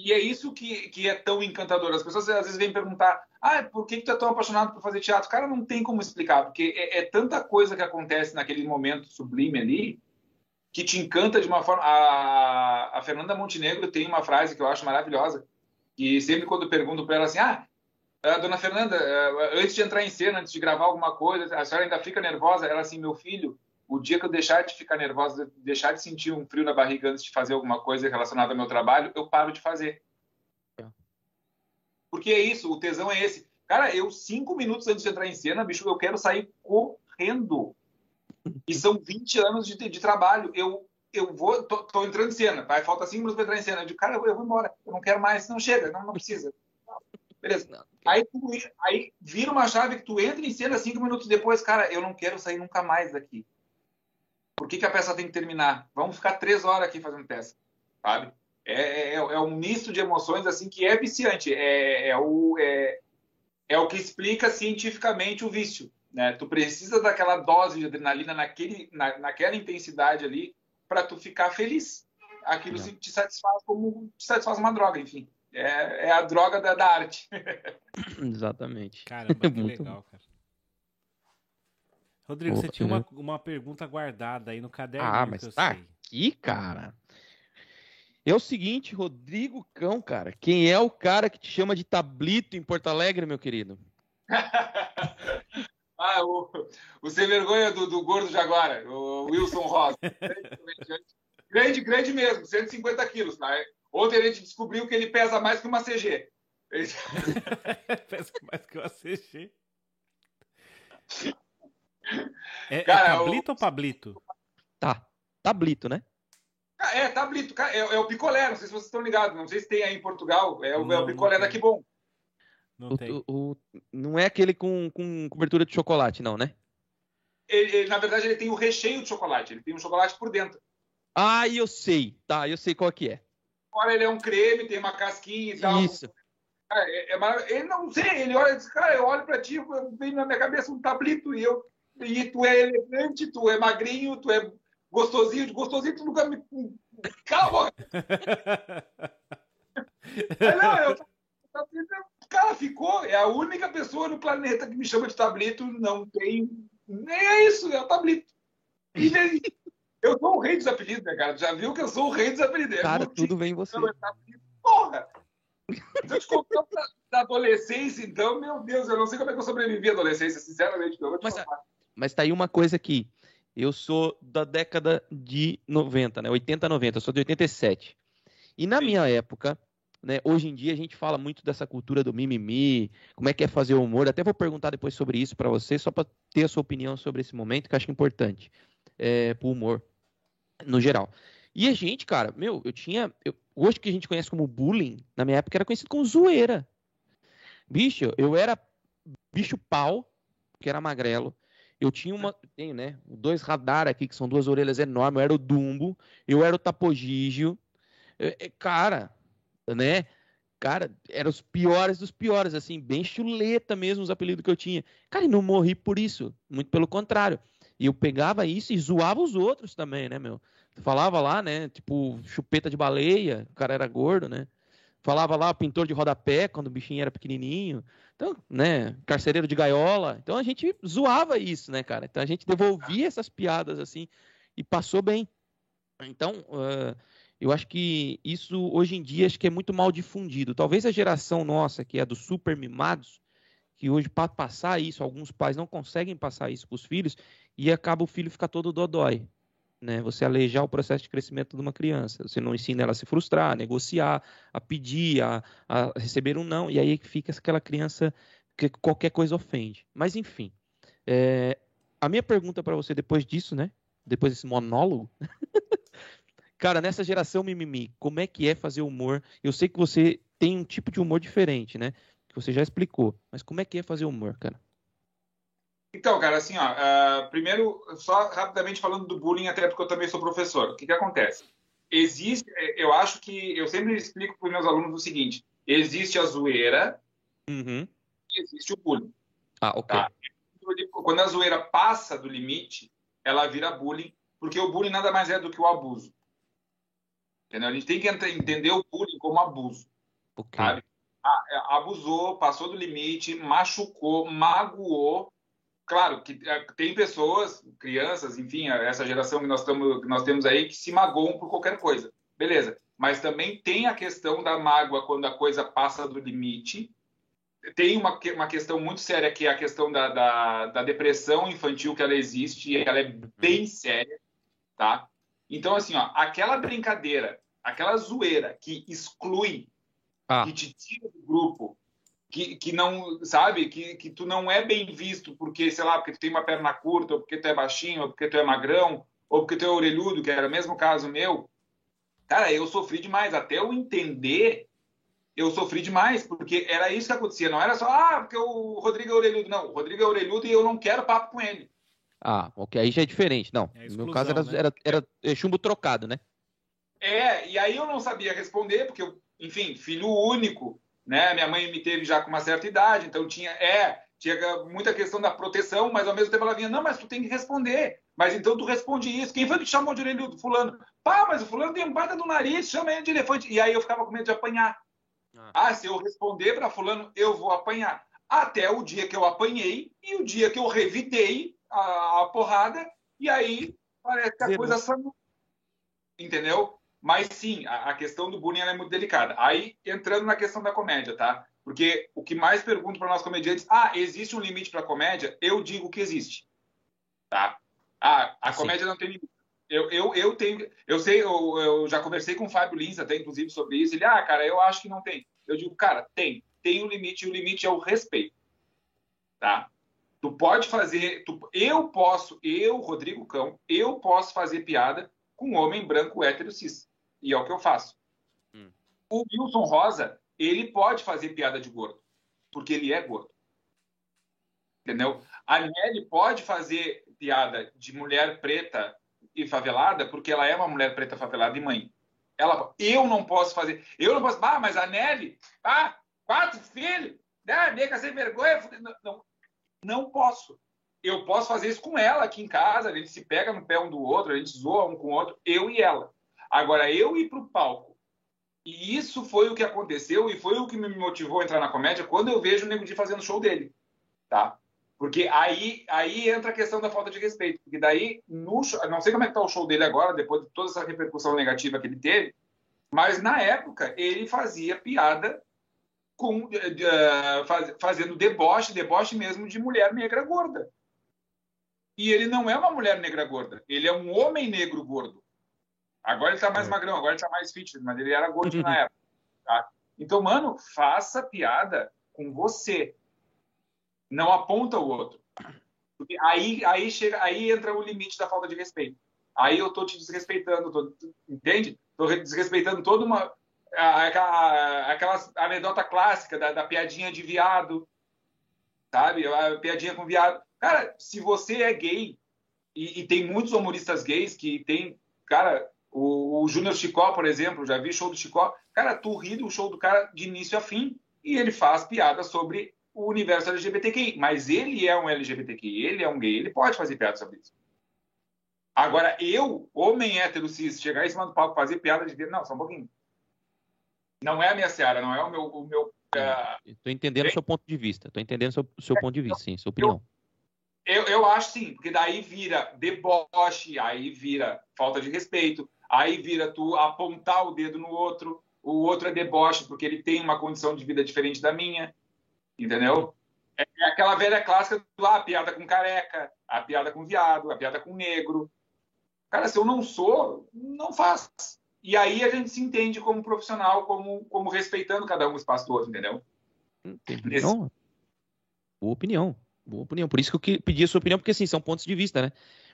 E é isso que, que é tão encantador. As pessoas às vezes vêm perguntar: ah, por que, que tu é tão apaixonado por fazer teatro? Cara, não tem como explicar, porque é, é, tanta coisa que acontece naquele momento sublime ali que te encanta de uma forma. A, a Fernanda Montenegro tem uma frase que eu acho maravilhosa, que sempre quando pergunto para ela assim: ah, dona Fernanda, eh, antes de entrar em cena, antes de gravar alguma coisa, a senhora ainda fica nervosa? Ela assim: meu filho o dia que eu deixar de ficar nervosa, deixar de sentir um frio na barriga antes de fazer alguma coisa relacionada ao meu trabalho, eu paro de fazer. É. Porque é isso, o tesão é esse. Cara, eu cinco minutos antes de entrar em cena, bicho, eu quero sair correndo. E são 20 anos de, de trabalho. Eu eu vou, tô, tô, entrando em cena, vai, falta cinco minutos para entrar em cena. Eu digo, cara, eu, eu, vou embora, eu não quero mais, não chega, não, não precisa. Beleza. Não, aí, tu, aí vira uma chave que tu entra em cena cinco minutos depois, cara, eu não quero sair nunca mais daqui. Por que, que a peça tem que terminar? Vamos ficar três horas aqui fazendo peça, sabe? É, é, é um misto de emoções assim que é viciante. É, é, o, é, é o que explica cientificamente o vício. Né? Tu precisa daquela dose de adrenalina naquele, na, naquela intensidade ali para tu ficar feliz. Aquilo é. te satisfaz como te satisfaz uma droga, enfim. É, é a droga da, da arte. <laughs> Exatamente. Caramba, que <laughs> legal, cara. Rodrigo, Opa, você tinha uma, uma pergunta guardada aí no caderno. Ah, mas tá sei. aqui, cara. É o seguinte, Rodrigo Cão, cara. Quem é o cara que te chama de tablito em Porto Alegre, meu querido? <laughs> Ah, o, o sem vergonha do, do gordo Jaguara, o Wilson Rosa. grande, grande mesmo, 150 quilos. Né? Ontem a gente descobriu que ele pesa mais que uma CG. <laughs> pesa mais que uma CG. <laughs> É, é Cara, é tablito o... ou pablito? Tá, tablito, né? É, tablito. É, é o picolé, não sei se vocês estão ligados. Não sei se tem aí em Portugal. É o, não, é o picolé daqui bom. Não, o, o, não é aquele com, com cobertura de chocolate, não, né? Ele, ele, na verdade, ele tem o recheio de chocolate. Ele tem um chocolate por dentro. Ah, eu sei. Tá, eu sei qual que é. Agora ele é um creme, tem uma casquinha e tal. Isso. É, é, ele não sei, ele olha e diz, cara, eu olho pra ti, vem na minha cabeça um tablito e eu. E tu é elegante, tu é magrinho, tu é gostosinho, gostosinho, tu nunca me. Calma! não, eu. Cara, ficou. É a única pessoa no planeta que me chama de tablito. Não tem. Nem é isso, é o tablito. E <laughs> eu sou o rei dos apelidos, né, cara? Já viu que eu sou o rei dos apelidos. É cara, tudo vem em você. Porra! Se eu te contar da adolescência, então, meu Deus, eu não sei como é que eu sobrevivi à adolescência, sinceramente. mas, mas tá aí uma coisa aqui. Eu sou da década de 90, né? 80, 90. Eu sou de 87. E na Sim. minha época, né? Hoje em dia a gente fala muito dessa cultura do mimimi, como é que é fazer o humor. Até vou perguntar depois sobre isso para você, só para ter a sua opinião sobre esse momento, que eu acho importante é, para o humor no geral. E a gente, cara, meu, eu tinha. Eu, hoje que a gente conhece como bullying, na minha época era conhecido como zoeira. Bicho, eu era bicho pau, que era magrelo. Eu tinha uma. Tenho, né? Dois radar aqui, que são duas orelhas enormes. Eu era o Dumbo, eu era o Tapogígio. É, é, cara, né? Cara, eram os piores dos piores, assim, bem chuleta mesmo os apelidos que eu tinha. Cara, e não morri por isso, muito pelo contrário. E eu pegava isso e zoava os outros também, né, meu? Falava lá, né, tipo, chupeta de baleia, o cara era gordo, né? Falava lá, pintor de rodapé, quando o bichinho era pequenininho. Então, né, carcereiro de gaiola. Então a gente zoava isso, né, cara? Então a gente devolvia essas piadas, assim, e passou bem. Então, uh, eu acho que isso hoje em dia acho que é muito mal difundido. Talvez a geração nossa, que é dos super mimados, que hoje para passar isso, alguns pais não conseguem passar isso para os filhos e acaba o filho ficar todo dodói. Né? Você alejar o processo de crescimento de uma criança. Você não ensina ela a se frustrar, a negociar, a pedir, a, a receber um não, e aí fica aquela criança que qualquer coisa ofende. Mas enfim, é, a minha pergunta para você depois disso, né? Depois desse monólogo, <laughs> Cara, nessa geração mimimi, como é que é fazer humor? Eu sei que você tem um tipo de humor diferente, né? Que você já explicou. Mas como é que é fazer humor, cara? Então, cara, assim, ó, uh, primeiro, só rapidamente falando do bullying, até porque eu também sou professor. O que, que acontece? Existe, é, eu acho que, eu sempre explico para os meus alunos o seguinte: existe a zoeira uhum. e existe o bullying. Ah, ok. Tá? Quando a zoeira passa do limite, ela vira bullying, porque o bullying nada mais é do que o abuso. Entendeu? A gente tem que entender o bullying como abuso. Okay. Sabe? É, abusou, passou do limite, machucou, magoou. Claro que é, tem pessoas, crianças, enfim, essa geração que nós, tamo, que nós temos aí, que se magoam por qualquer coisa. Beleza. Mas também tem a questão da mágoa quando a coisa passa do limite. Tem uma, uma questão muito séria que é a questão da, da, da depressão infantil, que ela existe e ela é bem séria, tá? Então, assim, ó, aquela brincadeira, aquela zoeira que exclui, ah. que te tira do grupo, que, que não, sabe, que, que tu não é bem visto porque, sei lá, porque tu tem uma perna curta, ou porque tu é baixinho, ou porque tu é magrão, ou porque tu é orelhudo, que era o mesmo caso meu. Cara, eu sofri demais. Até eu entender, eu sofri demais, porque era isso que acontecia. Não era só, ah, porque o Rodrigo é orelhudo. Não, o Rodrigo é orelhudo e eu não quero papo com ele. Ah, ok. Aí já é diferente. Não, é exclusão, no meu caso era, né? era, era, era chumbo trocado, né? É, e aí eu não sabia responder, porque eu, enfim, filho único, né? Minha mãe me teve já com uma certa idade, então tinha, é, tinha muita questão da proteção, mas ao mesmo tempo ela vinha, não, mas tu tem que responder. Mas então tu responde isso. Quem foi que chamou de orelhudo? Fulano. Pá, mas o fulano tem um baita do nariz, chama ele de elefante. E aí eu ficava com medo de apanhar. Ah, ah se eu responder para fulano, eu vou apanhar. Até o dia que eu apanhei e o dia que eu revidei a, a porrada, e aí parece que a coisa sanou. Entendeu? Mas sim, a, a questão do bullying é muito delicada. Aí, entrando na questão da comédia, tá? Porque o que mais pergunto para nós comediantes, ah, existe um limite para comédia? Eu digo que existe. Tá? Ah, a comédia não tem limite. Eu, eu, eu tenho, eu sei, eu, eu já conversei com o Fábio Lins até, inclusive, sobre isso. Ele, ah, cara, eu acho que não tem. Eu digo, cara, tem. Tem um limite, e o limite é o respeito. Tá? Tu pode fazer, tu, eu posso, eu, Rodrigo Cão, eu posso fazer piada com um homem branco hétero cis. E é o que eu faço. Hum. O Wilson Rosa, ele pode fazer piada de gordo, porque ele é gordo. Entendeu? A Nelly pode fazer piada de mulher preta e favelada, porque ela é uma mulher preta favelada e mãe. Ela, eu não posso fazer. Eu não posso. Ah, mas a Nelly, ah, quatro filhos, né? Nega sem vergonha. Não, não, não posso. Eu posso fazer isso com ela aqui em casa, a gente se pega no pé um do outro, a gente zoa um com o outro, eu e ela. Agora, eu ir para o palco, e isso foi o que aconteceu e foi o que me motivou a entrar na comédia quando eu vejo o Nego Di fazendo show dele, tá? Porque aí, aí entra a questão da falta de respeito. Porque daí, no não sei como é que tá o show dele agora, depois de toda essa repercussão negativa que ele teve, mas na época ele fazia piada com, uh, faz, fazendo deboche, deboche mesmo de mulher negra gorda. E ele não é uma mulher negra gorda, ele é um homem negro gordo. Agora ele tá mais é. magrão, agora ele tá mais fitness, mas ele era gordo na época. Tá? Então, mano, faça piada com você. Não aponta o outro. Porque aí, aí, chega, aí entra o limite da falta de respeito. Aí eu tô te desrespeitando, tô, entende? Tô desrespeitando toda uma, aquela, aquela anedota clássica da, da, piadinha de viado, sabe? A piadinha com viado. Cara, se você é gay, e, e tem muitos humoristas gays que tem, cara, o, o Júnior Chicó, por exemplo, já vi show do Chicó, cara, tu ri do show do cara de início a fim, e ele faz piada sobre o universo LGBTQI, mas ele é um LGBTQI, ele é um gay, ele pode fazer piada sobre isso. Agora, eu, homem hétero cis, chegar em cima do palco fazer piada de não, só um pouquinho não é a minha seara, não é o meu. O meu uh... Estou entendendo o seu ponto de vista. Estou entendendo o seu, seu ponto de vista, sim, sua opinião. Eu, eu, acho sim, porque daí vira deboche, aí vira falta de respeito, aí vira tu apontar o dedo no outro, o outro é deboche porque ele tem uma condição de vida diferente da minha, entendeu? É, é aquela velha clássica do ah, a piada com careca, a piada com viado, a piada com negro. Cara, se eu não sou, não faz. E aí a gente se entende como profissional, como, como respeitando cada um o espaço do outro, entendeu? Nesse... Boa opinião. Boa opinião. Por isso que eu pedi a sua opinião, porque assim, são pontos de vista, né?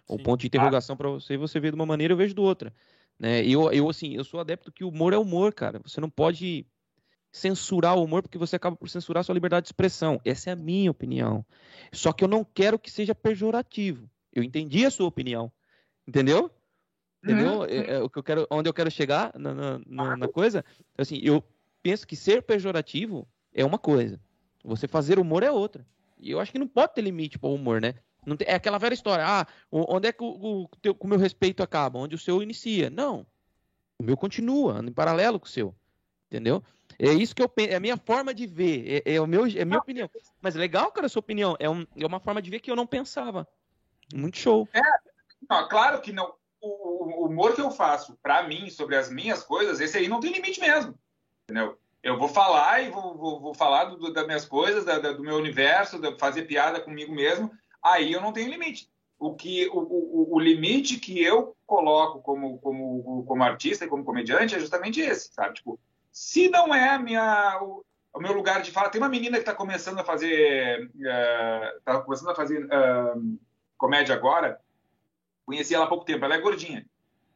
O ponto de interrogação ah. para você, você vê de uma maneira, eu vejo de outra. Né? Eu, eu, assim, eu sou adepto que o humor é humor, cara. Você não pode censurar o humor porque você acaba por censurar a sua liberdade de expressão. Essa é a minha opinião. Só que eu não quero que seja pejorativo. Eu entendi a sua opinião. Entendeu? Entendeu? Uhum. É, é, o que eu quero, onde eu quero chegar na, na, na, na coisa, assim, eu penso que ser pejorativo é uma coisa, você fazer humor é outra. E eu acho que não pode ter limite para o humor, né? Não tem, é aquela velha história, ah, onde é que o, o, teu, o meu respeito acaba? Onde o seu inicia? Não. O meu continua, anda em paralelo com o seu. Entendeu? É isso que eu penso, é a minha forma de ver, é, é o meu, é a minha opinião. Mas é legal, cara, a sua opinião. É, um, é uma forma de ver que eu não pensava. Muito show. É, não, claro que não o, o humor que eu faço para mim, sobre as minhas coisas, esse aí não tem limite mesmo. Entendeu? Eu vou falar e vou, vou, vou falar do, das minhas coisas, da, da, do meu universo, fazer piada comigo mesmo. Aí eu não tenho limite. O, que, o, o, o limite que eu coloco como, como, como artista e como comediante é justamente esse, sabe? Tipo, se não é a minha, o, o meu lugar de fala. Tem uma menina que está começando a fazer. Uh, tá começando a fazer uh, comédia agora Conheci ela há pouco tempo, ela é gordinha.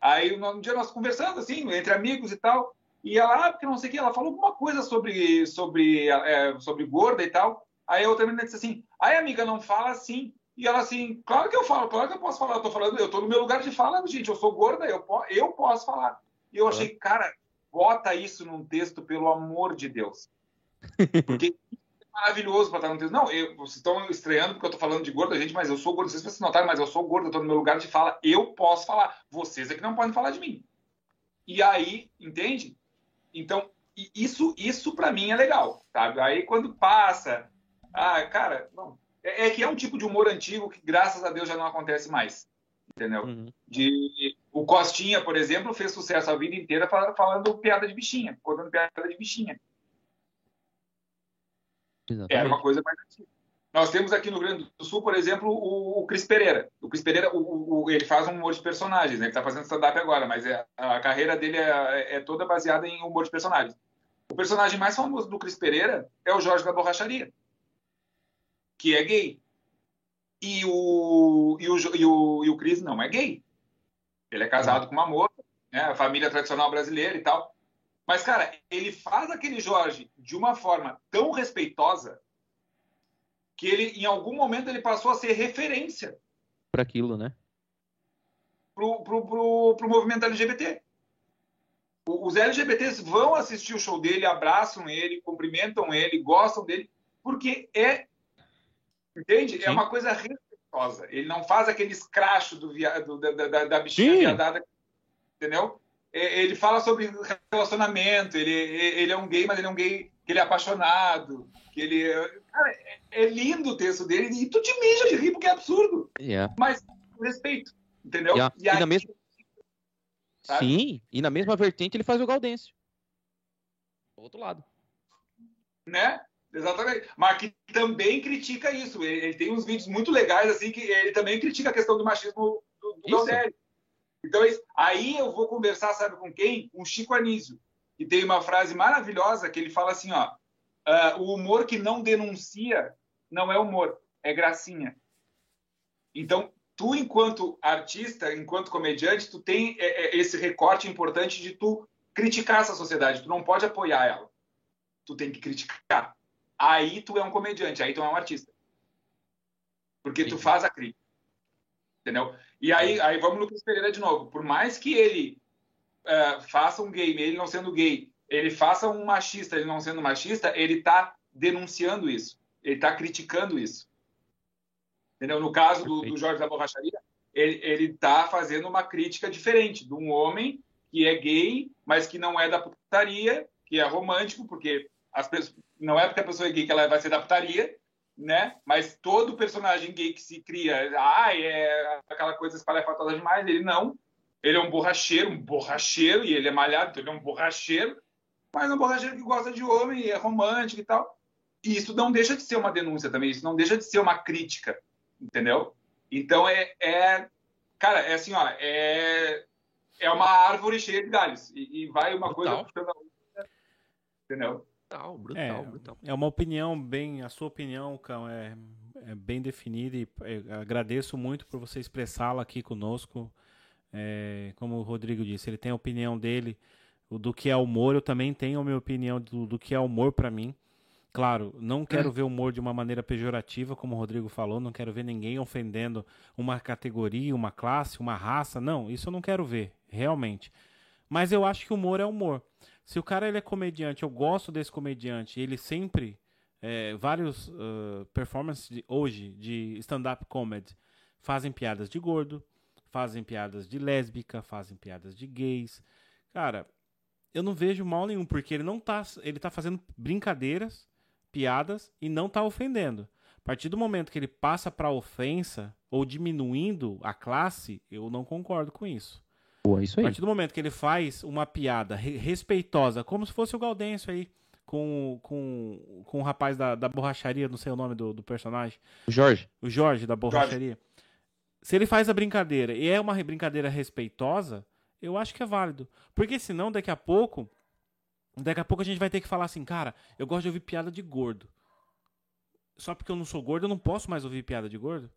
Aí um dia nós conversando, assim, entre amigos e tal, e ela, ah, porque não sei o que, ela falou alguma coisa sobre, sobre, é, sobre gorda e tal. Aí eu também disse assim, ai amiga, não fala assim. E ela assim, claro que eu falo, claro que eu posso falar, eu tô falando, eu tô no meu lugar de fala, gente, eu sou gorda, eu, eu posso falar. E eu achei, cara, bota isso num texto, pelo amor de Deus. <laughs> Porque é maravilhoso para estar no texto. Não, eu, vocês estão estreando porque eu tô falando de gorda, gente, mas eu sou gorda, vocês vocês notaram, mas eu sou gorda, eu tô no meu lugar de fala, eu posso falar. Vocês é que não podem falar de mim. E aí, entende? Então, isso, isso para mim é legal, sabe? Aí quando passa, ah, cara, não, é, é, que é um tipo de humor antigo que graças a Deus já não acontece mais, entendeu? Uhum. De o Costinha, por exemplo, fez sucesso a vida inteira falando piada de bichinha, contando piada de bichinha. Exatamente. Era uma coisa mais antiga. Nós temos aqui no Rio Grande do Sul, por exemplo, o, o Cris Pereira. O Cris Pereira, o, o, ele faz um humor de personagens, né? Ele está fazendo stand-up agora, mas é, a carreira dele é, é, toda baseada em humor de personagens. O personagem mais famoso do Cris Pereira é o Jorge da Borracharia, que é gay. E o, e o, e o, e o Cris não é gay. Ele é casado com uma moça, né? Família tradicional brasileira e tal. Mas, cara, ele faz aquele Jorge de uma forma tão respeitosa que ele, em algum momento, ele passou a ser referência. Para aquilo, né? Pro, pro, pro, pro movimento LGBT. Os LGBTs vão assistir o show dele, abraçam ele, cumprimentam ele, gostam dele, porque é. Entende? É Sim. É uma coisa respeitosa. Ele não faz aquele escracho do via, do, da, da, da bichinha Sim. viadada. Entendeu? Ele fala sobre relacionamento. Ele, ele é um gay, mas ele é um gay que ele é apaixonado. Que ele. Cara, é lindo o texto dele e tu te mija de rir porque é absurdo. Yeah. Mas respeito, entendeu? Yeah. E, aí, e na mesma... Sim, e na mesma vertente ele faz o Gaudêncio. Outro lado. Né? Exatamente. Mas que também critica isso. Ele, ele, tem uns vídeos muito legais, assim, que ele também critica a questão do machismo do, do Gaudério. Então, aí eu vou conversar, sabe com quem? Com Chico Anísio. E tem uma frase maravilhosa que ele fala assim, ó. Uh, o humor que não denuncia não é humor, é gracinha. Então, tu, enquanto artista, enquanto comediante, tu tem é, é, esse recorte importante de tu criticar essa sociedade. Tu não pode apoiar ela. Tu tem que criticar. Aí tu é um comediante, aí tu é um artista. Porque tu faz a crítica. Entendeu? E aí, aí vamos no Cris Pereira de novo. Por mais que ele uh, faça um game, ele não sendo gay, ele faça um machista, ele não sendo machista, ele está denunciando isso ele está criticando isso. Entendeu? No caso do, do Jorge da Borracharia, ele está fazendo uma crítica diferente de um homem que é gay, mas que não é da putaria, que é romântico, porque as pessoas, não é porque a pessoa é gay que ela vai ser da putaria, né? Mas todo personagem gay que se cria, ah, é aquela coisa espalhafatosa demais, ele não. Ele é um borracheiro, um borracheiro, e ele é malhado, então ele é um borracheiro, mas é um borracheiro que gosta de homem, é romântico e tal. E isso não deixa de ser uma denúncia também, isso não deixa de ser uma crítica, entendeu? Então é, é cara, é assim, ó, é, é uma árvore cheia de galhos e, e vai uma brutal. coisa puxando a outra, entendeu? Brutal, brutal, é, brutal. É uma opinião bem, a sua opinião, Cão, é, é bem definida e agradeço muito por você expressá-la aqui conosco. É, como o Rodrigo disse, ele tem a opinião dele do que é humor, eu também tenho a minha opinião do, do que é humor para mim. Claro, não quero é. ver humor de uma maneira pejorativa, como o Rodrigo falou, não quero ver ninguém ofendendo uma categoria, uma classe, uma raça. Não, isso eu não quero ver, realmente. Mas eu acho que humor é humor. Se o cara ele é comediante, eu gosto desse comediante, ele sempre. É, vários uh, performances de, hoje de stand-up comedy fazem piadas de gordo, fazem piadas de lésbica, fazem piadas de gays. Cara, eu não vejo mal nenhum, porque ele não tá. Ele tá fazendo brincadeiras piadas e não está ofendendo. A partir do momento que ele passa para ofensa ou diminuindo a classe, eu não concordo com isso. Pô, isso aí. A partir do momento que ele faz uma piada re respeitosa, como se fosse o Gaudêncio aí, com, com, com o rapaz da, da borracharia, não sei o nome do, do personagem. O Jorge. O Jorge da borracharia. Jorge. Se ele faz a brincadeira e é uma brincadeira respeitosa, eu acho que é válido. Porque senão, daqui a pouco, Daqui a pouco a gente vai ter que falar assim, cara, eu gosto de ouvir piada de gordo. Só porque eu não sou gordo, eu não posso mais ouvir piada de gordo.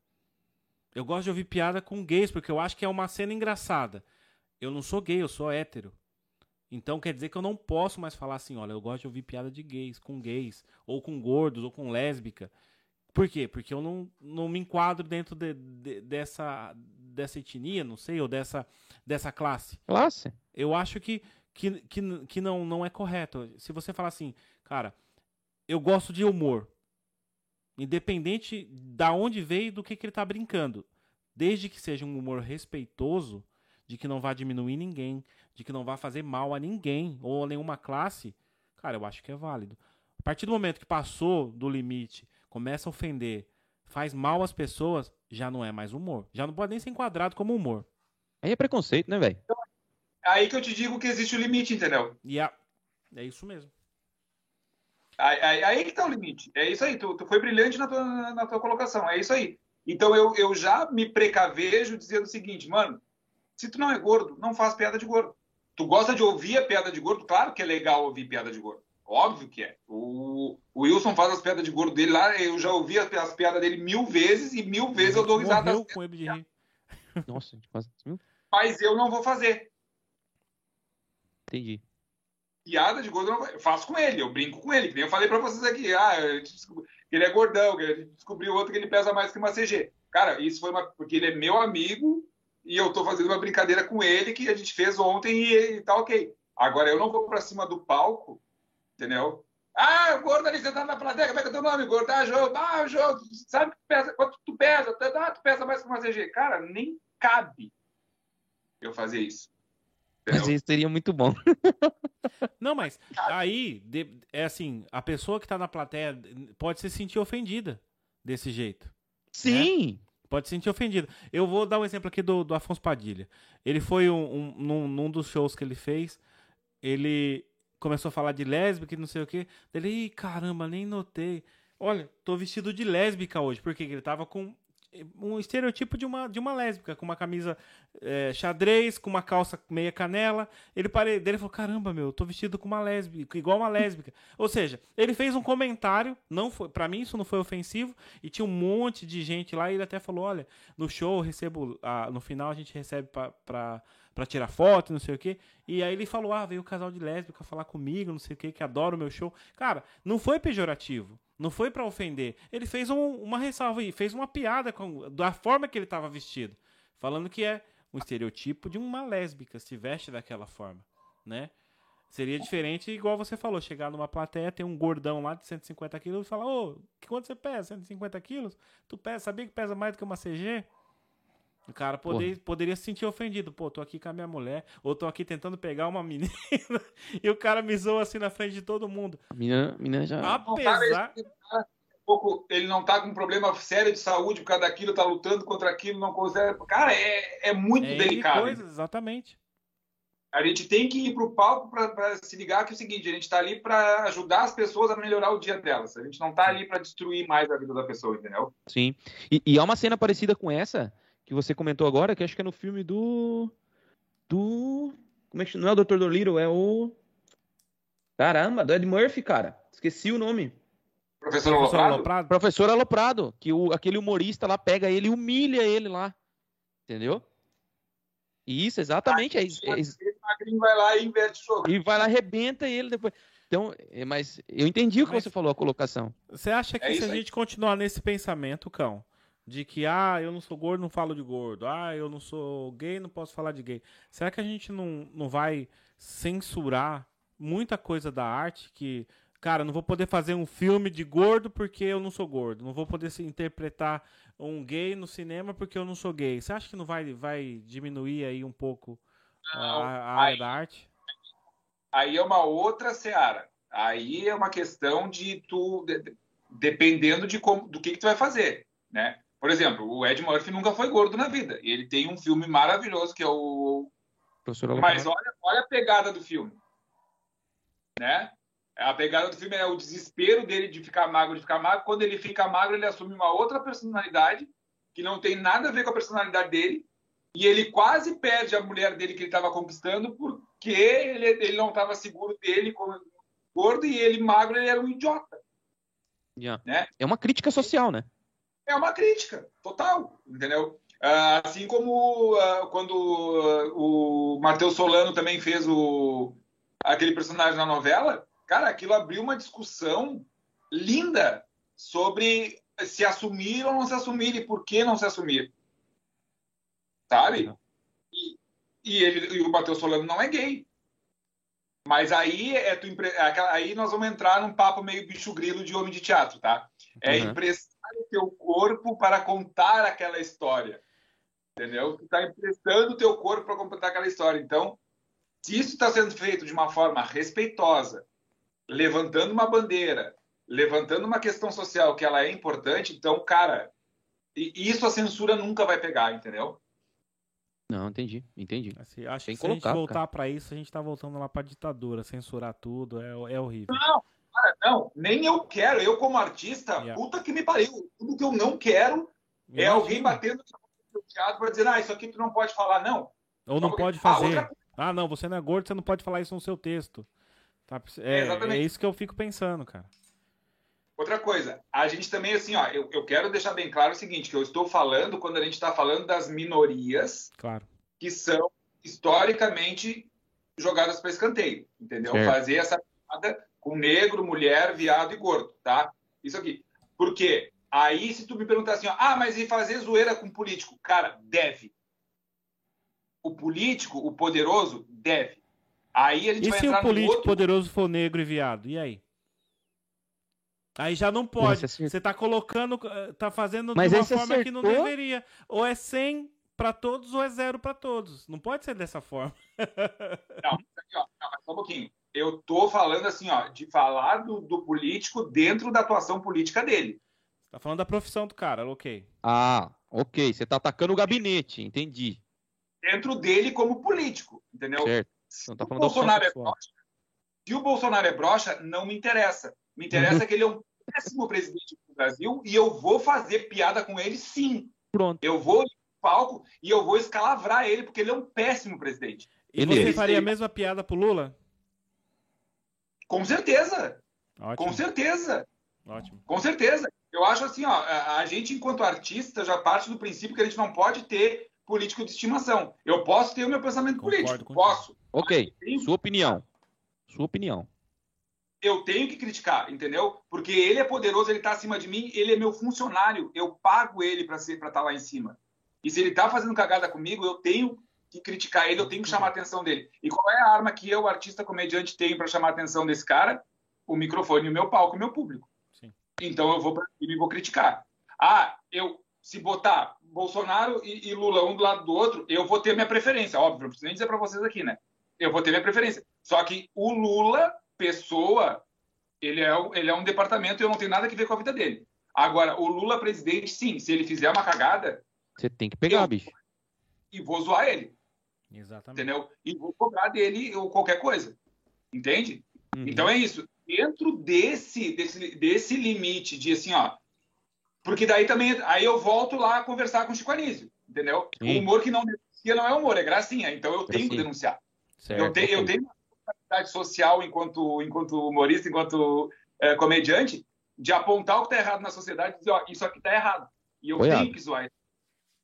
Eu gosto de ouvir piada com gays, porque eu acho que é uma cena engraçada. Eu não sou gay, eu sou hétero. Então quer dizer que eu não posso mais falar assim, olha, eu gosto de ouvir piada de gays, com gays, ou com gordos, ou com lésbica. Por quê? Porque eu não, não me enquadro dentro de, de, dessa, dessa etnia, não sei, ou dessa, dessa classe. Classe? Eu acho que, que, que, que não, não é correto. Se você falar assim, cara, eu gosto de humor. Independente da onde veio e do que, que ele está brincando. Desde que seja um humor respeitoso, de que não vá diminuir ninguém, de que não vá fazer mal a ninguém ou a nenhuma classe, cara, eu acho que é válido. A partir do momento que passou do limite começa a ofender, faz mal às pessoas, já não é mais humor. Já não pode nem ser enquadrado como humor. Aí é preconceito, né, velho? Aí que eu te digo que existe o limite, entendeu? E a... é isso mesmo. Aí, aí, aí, que tá o limite. É isso aí. Tu, tu foi brilhante na tua, na tua colocação. É isso aí. Então eu, eu já me precavejo dizendo o seguinte, mano, se tu não é gordo, não faz piada de gordo. Tu gosta de ouvir a piada de gordo? Claro que é legal ouvir piada de gordo. Óbvio que é. O, o Wilson faz as piadas de gordo dele lá, eu já ouvi as, as piadas dele mil vezes e mil vezes eu dou risada. Morreu com ele de rir. <laughs> Nossa, quase mil. Mas eu não vou fazer. Entendi. Piada de gordo eu, não, eu faço com ele, eu brinco com ele. Que nem eu falei pra vocês aqui. Ah, ele é gordão, que a gente descobriu outro que ele pesa mais que uma CG. Cara, isso foi uma. Porque ele é meu amigo e eu tô fazendo uma brincadeira com ele que a gente fez ontem e, e tá ok. Agora eu não vou pra cima do palco entendeu? Ah, o gordo ali sentado na plateia, como é que é o teu nome? Gordo, ah, jogo, ah, jogo, sabe que pesa, quanto tu pesa? Ah, tu pesa mais que uma CG. Cara, nem cabe eu fazer isso. Entendeu? Mas isso seria muito bom. <laughs> Não, mas aí, é assim, a pessoa que tá na plateia pode se sentir ofendida desse jeito. Sim! Né? Pode se sentir ofendida. Eu vou dar um exemplo aqui do, do Afonso Padilha. Ele foi um, um num, num dos shows que ele fez, ele começou a falar de lésbica e não sei o que. Ele, caramba, nem notei. Olha, tô vestido de lésbica hoje, porque ele tava com um estereotipo de uma, de uma lésbica, com uma camisa é, xadrez, com uma calça meia canela. Ele parei dele falou: caramba, meu, tô vestido com uma lésbica, igual uma lésbica. <laughs> Ou seja, ele fez um comentário, não foi, para mim isso não foi ofensivo, e tinha um monte de gente lá, e ele até falou: olha, no show eu recebo, ah, no final a gente recebe para para tirar foto, não sei o quê. E aí ele falou: "Ah, veio o casal de lésbica falar comigo, não sei o quê, que adora o meu show". Cara, não foi pejorativo, não foi para ofender. Ele fez um, uma ressalva e fez uma piada com da forma que ele estava vestido, falando que é um estereotipo de uma lésbica se veste daquela forma, né? Seria diferente, igual você falou, chegar numa plateia, ter um gordão lá de 150 quilos e falar, ô, quanto você pesa? 150 quilos? Tu pesa, sabia que pesa mais do que uma CG? O cara poder, poderia se sentir ofendido. Pô, tô aqui com a minha mulher, ou tô aqui tentando pegar uma <laughs> menina, e o cara me zoa assim na frente de todo mundo. A menina, menina já. Apesar. Ele não tá com um problema sério de saúde por causa daquilo, tá lutando contra aquilo, não consegue. Cara, é, é muito é delicado. Coisa, exatamente. A gente tem que ir pro palco para se ligar que é o seguinte: a gente tá ali para ajudar as pessoas a melhorar o dia delas. A gente não tá ali para destruir mais a vida da pessoa, entendeu? Sim. E, e há uma cena parecida com essa que você comentou agora, que acho que é no filme do. Do. Como é que Não é o Dr. Dolittle, é o. Caramba, do Ed Murphy, cara. Esqueci o nome. Professor Aloprado? Aloprado? Professor Aloprado, que o, aquele humorista lá pega ele e humilha ele lá. Entendeu? Isso, exatamente. Ah, é, é, é, vai lá e inverte o jogo. E vai lá, arrebenta ele depois. Então, é, mas eu entendi o que mas, você falou, a colocação. Você acha que é se a gente continuar nesse pensamento, Cão, de que, ah, eu não sou gordo, não falo de gordo. Ah, eu não sou gay, não posso falar de gay. Será que a gente não, não vai censurar muita coisa da arte que, cara, não vou poder fazer um filme de gordo porque eu não sou gordo. Não vou poder interpretar um gay no cinema porque eu não sou gay. Você acha que não vai, vai diminuir aí um pouco a, a área da arte? Aí é uma outra seara. Aí é uma questão de tu, de, dependendo de como, do que, que tu vai fazer, né? Por exemplo, o Ed Murphy nunca foi gordo na vida. E ele tem um filme maravilhoso que é o. Professor Mas olha, olha a pegada do filme. Né? A pegada do filme é o desespero dele de ficar magro, de ficar magro. Quando ele fica magro, ele assume uma outra personalidade que não tem nada a ver com a personalidade dele. E ele quase perde a mulher dele que ele estava conquistando porque ele, ele não estava seguro dele como gordo e ele magro, ele era um idiota. Yeah. Né? É uma crítica social, né? É uma crítica total, entendeu? Uh, assim como uh, quando uh, o Matheus Solano também fez o, aquele personagem na novela, cara, aquilo abriu uma discussão linda sobre se assumir ou não se assumir e por que não se assumir. Sabe? E, e, ele, e o Matheus Solano não é gay. Mas aí, é tu, aí nós vamos entrar num papo meio bicho grilo de homem de teatro, tá? É uhum. emprestar o teu corpo para contar aquela história. Entendeu? Tu está emprestando o teu corpo para contar aquela história. Então, se isso está sendo feito de uma forma respeitosa, levantando uma bandeira, levantando uma questão social que ela é importante, então, cara, isso a censura nunca vai pegar, entendeu? Não, entendi, entendi. Assim, acho Tem que se colocar, a gente voltar para isso, a gente tá voltando lá para ditadura, censurar tudo, é, é horrível. Não, não, nem eu quero. Eu, como artista, yeah. puta que me pariu. Tudo que eu não quero Imagina. é alguém batendo no teatro para dizer, ah, isso aqui tu não pode falar, não. Ou não pode fazer. Ah, outra... ah, não, você não é gordo, você não pode falar isso no seu texto. Tá? É, é, é isso que eu fico pensando, cara. Outra coisa, a gente também, assim, ó, eu, eu quero deixar bem claro o seguinte, que eu estou falando quando a gente está falando das minorias claro. que são historicamente jogadas para escanteio, entendeu? Certo. Fazer essa piada com negro, mulher, viado e gordo, tá? Isso aqui. Por quê? Aí, se tu me perguntar assim, ó, ah, mas e fazer zoeira com político? Cara, deve. O político, o poderoso, deve. Aí a gente e vai se entrar o político outro... poderoso for negro e viado? E aí? Aí já não pode. Você tá colocando, eh, tá fazendo Mas de uma forma acertou? que não deveria. Ou é 100 para todos ou é zero para todos. Não pode ser dessa forma. não, aqui, ó, não, só um pouquinho. Eu tô falando assim, ó, de falar do, do político dentro da atuação política dele. Você tá falando da profissão do cara, ok. Ah, ok. Você tá atacando o gabinete, entendi. Dentro dele como político, entendeu? Certo. Não tá falando o Bolsonaro é broxa, se o Bolsonaro é broxa, não me interessa. Me interessa uhum. <laughs> que ele é um péssimo presidente do Brasil e eu vou fazer piada com ele sim. Pronto. Eu vou no palco e eu vou escalavrar ele porque ele é um péssimo presidente. E ele você faria a mesma piada pro Lula? Com certeza. Ótimo. Com certeza. Ótimo. Com certeza. Eu acho assim, ó, a gente enquanto artista já parte do princípio que a gente não pode ter político de estimação. Eu posso ter o meu pensamento Concordo político, posso. Ok. Sua opinião. Sua opinião eu tenho que criticar, entendeu? Porque ele é poderoso, ele está acima de mim, ele é meu funcionário, eu pago ele para estar tá lá em cima. E se ele está fazendo cagada comigo, eu tenho que criticar ele, eu tenho que chamar a atenção dele. E qual é a arma que eu, artista comediante, tenho para chamar a atenção desse cara? O microfone, o meu palco, o meu público. Sim. Então eu vou para cima e vou criticar. Ah, eu se botar Bolsonaro e, e, Lula um do lado do outro, eu vou ter minha preferência, óbvio, não preciso nem dizer para vocês aqui, né? Eu vou ter minha preferência. Só que o Lula pessoa, ele é, ele é um departamento e eu não tenho nada a ver com a vida dele. Agora, o Lula presidente, sim, se ele fizer uma cagada. Você tem que pegar, eu, bicho. E vou zoar ele. Exatamente. Entendeu? E vou cobrar dele ou qualquer coisa. Entende? Uhum. Então é isso. Dentro desse, desse, desse limite de assim, ó. Porque daí também. Aí eu volto lá a conversar com o Chico Anísio. Entendeu? Sim. O humor que não denuncia não é humor, é gracinha. Então eu tenho que denunciar. Certo, eu, te, eu tenho responsabilidade social enquanto, enquanto humorista, enquanto é, comediante, de apontar o que está errado na sociedade e dizer, ó, isso aqui está errado. E eu tenho que zoar ele.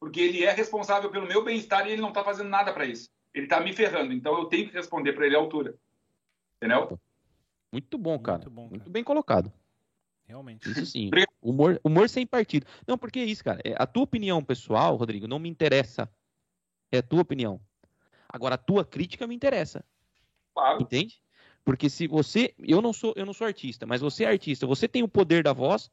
Porque ele é responsável pelo meu bem-estar e ele não está fazendo nada para isso. Ele está me ferrando. Então eu tenho que responder para ele à altura. Entendeu? Muito bom, cara. Muito, bom, cara. Muito bem colocado. Realmente. Isso sim. <laughs> humor, humor sem partido. Não, porque é isso, cara. É, a tua opinião pessoal, Rodrigo, não me interessa. É a tua opinião. Agora, a tua crítica me interessa. Claro. Entende? Porque se você, eu não sou, eu não sou artista, mas você é artista, você tem o poder da voz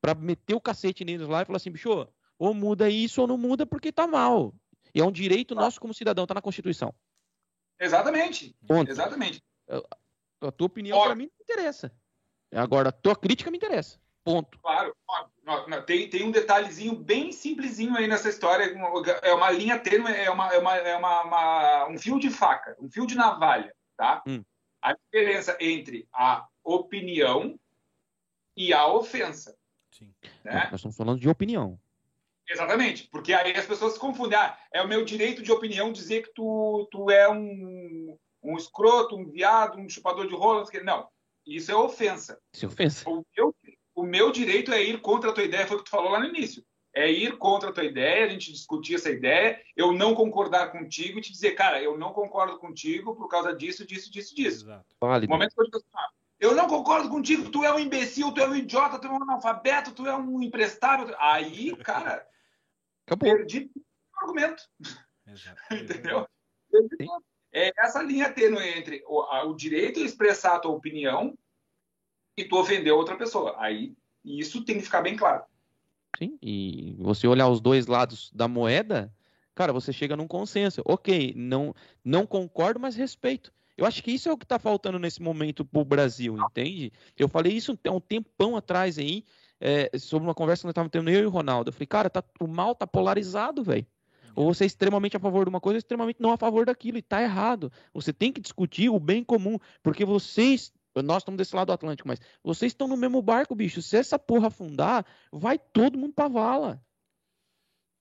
para meter o cacete neles lá e falar assim, bicho, ou muda isso ou não muda porque tá mal. E é um direito nosso como cidadão, tá na Constituição. Exatamente. Ponto. Exatamente. A, a tua opinião para mim não interessa. Agora, a tua crítica me interessa. Ponto. Claro. Tem, tem um detalhezinho bem simplesinho aí nessa história. É uma linha tênue, é, uma, é, uma, é uma, uma, um fio de faca, um fio de navalha tá? Hum. A diferença entre a opinião e a ofensa. Sim. Né? Nós estamos falando de opinião. Exatamente, porque aí as pessoas se confundem. Ah, é o meu direito de opinião dizer que tu, tu é um, um escroto, um viado, um chupador de rolas. Não, isso é ofensa. Isso é ofensa. O meu, o meu direito é ir contra a tua ideia, foi o que tu falou lá no início. É ir contra a tua ideia, a gente discutir essa ideia, eu não concordar contigo e te dizer, cara, eu não concordo contigo por causa disso, disso, disso, disso. Exato. No momento que eu digo assim, ah, eu não concordo contigo, tu é um imbecil, tu é um idiota, tu é um analfabeto, tu é um imprestável. Aí, cara, Acabou. perdi o argumento. <laughs> Entendeu? É essa linha tênue entre o, a, o direito a expressar a tua opinião e tu ofender outra pessoa. Aí, isso tem que ficar bem claro. Sim, e você olhar os dois lados da moeda, cara, você chega num consenso. Ok, não, não concordo, mas respeito. Eu acho que isso é o que está faltando nesse momento pro Brasil, entende? Eu falei isso há um tempão atrás aí, é, sobre uma conversa que nós estávamos tendo eu e o Ronaldo. Eu falei, cara, tá, o mal tá polarizado, velho. Ou você é extremamente a favor de uma coisa, ou extremamente não a favor daquilo, e tá errado. Você tem que discutir o bem comum, porque vocês nós estamos desse lado do Atlântico, mas vocês estão no mesmo barco, bicho. Se essa porra afundar, vai todo mundo pra vala.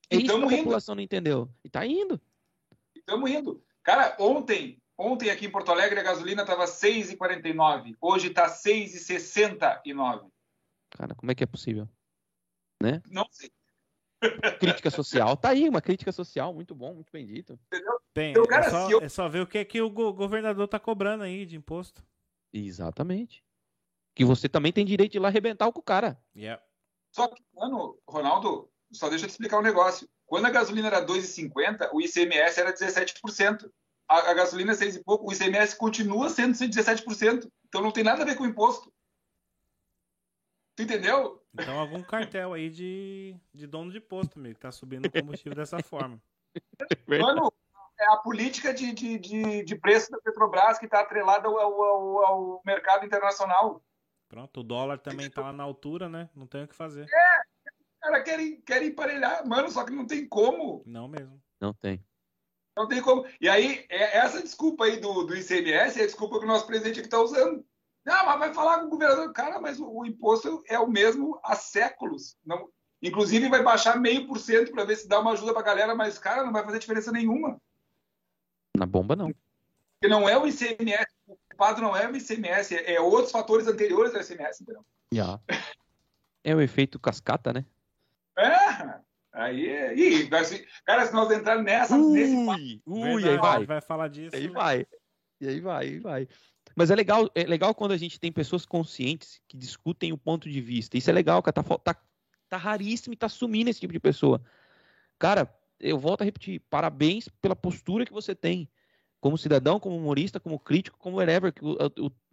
É isso que a população não entendeu. E tá indo. Estamos indo. Cara, ontem, ontem aqui em Porto Alegre a gasolina estava 6,49. Hoje está 6,69. Cara, como é que é possível? Né? Não sei. Crítica social. Tá aí, uma crítica social. Muito bom, muito bem dito. Entendeu? Tem, então, cara, é, só, eu... é só ver o que é que o governador tá cobrando aí de imposto. Exatamente. Que você também tem direito de ir lá arrebentar com o cara. Yeah. Só que, mano, Ronaldo, só deixa eu te explicar um negócio. Quando a gasolina era 2,50, o ICMS era 17%. A, a gasolina é 6 e pouco, o ICMS continua sendo 17%. Então não tem nada a ver com o imposto. Tu entendeu? Então algum cartel aí de, de dono de posto, amigo, que tá subindo o combustível dessa forma. Mano, é a política de, de, de, de preço da Petrobras que está atrelada ao, ao, ao, mercado internacional. Pronto, o dólar também está lá na altura, né? Não tem o que fazer. É, cara querem, querem emparelhar, mano, só que não tem como. Não mesmo. Não tem. Não tem como. E aí, é, essa desculpa aí do, do ICMS é a desculpa que o nosso presidente aqui está usando. Ah, mas vai falar com o governador. Cara, mas o, o imposto é o mesmo há séculos. Não, inclusive, vai baixar meio por cento para ver se dá uma ajuda para a galera, mas, cara, não vai fazer diferença nenhuma. Na bomba, não. Porque não é o ICMS, o culpado não é o ICMS, é, é outros fatores anteriores ao ICMS, entendeu? Yeah. É o efeito cascata, né? É, aí, e, cara, se nós entrarmos nessa, ui, nesse ui, Verdade, aí vai. vai falar disso. Aí vai. E aí vai, aí vai. Mas é legal, é legal quando a gente tem pessoas conscientes que discutem o ponto de vista. Isso é legal, cara. Tá, tá, tá raríssimo e tá sumindo esse tipo de pessoa. Cara, eu volto a repetir, parabéns pela postura que você tem como cidadão, como humorista, como crítico, como whatever, que,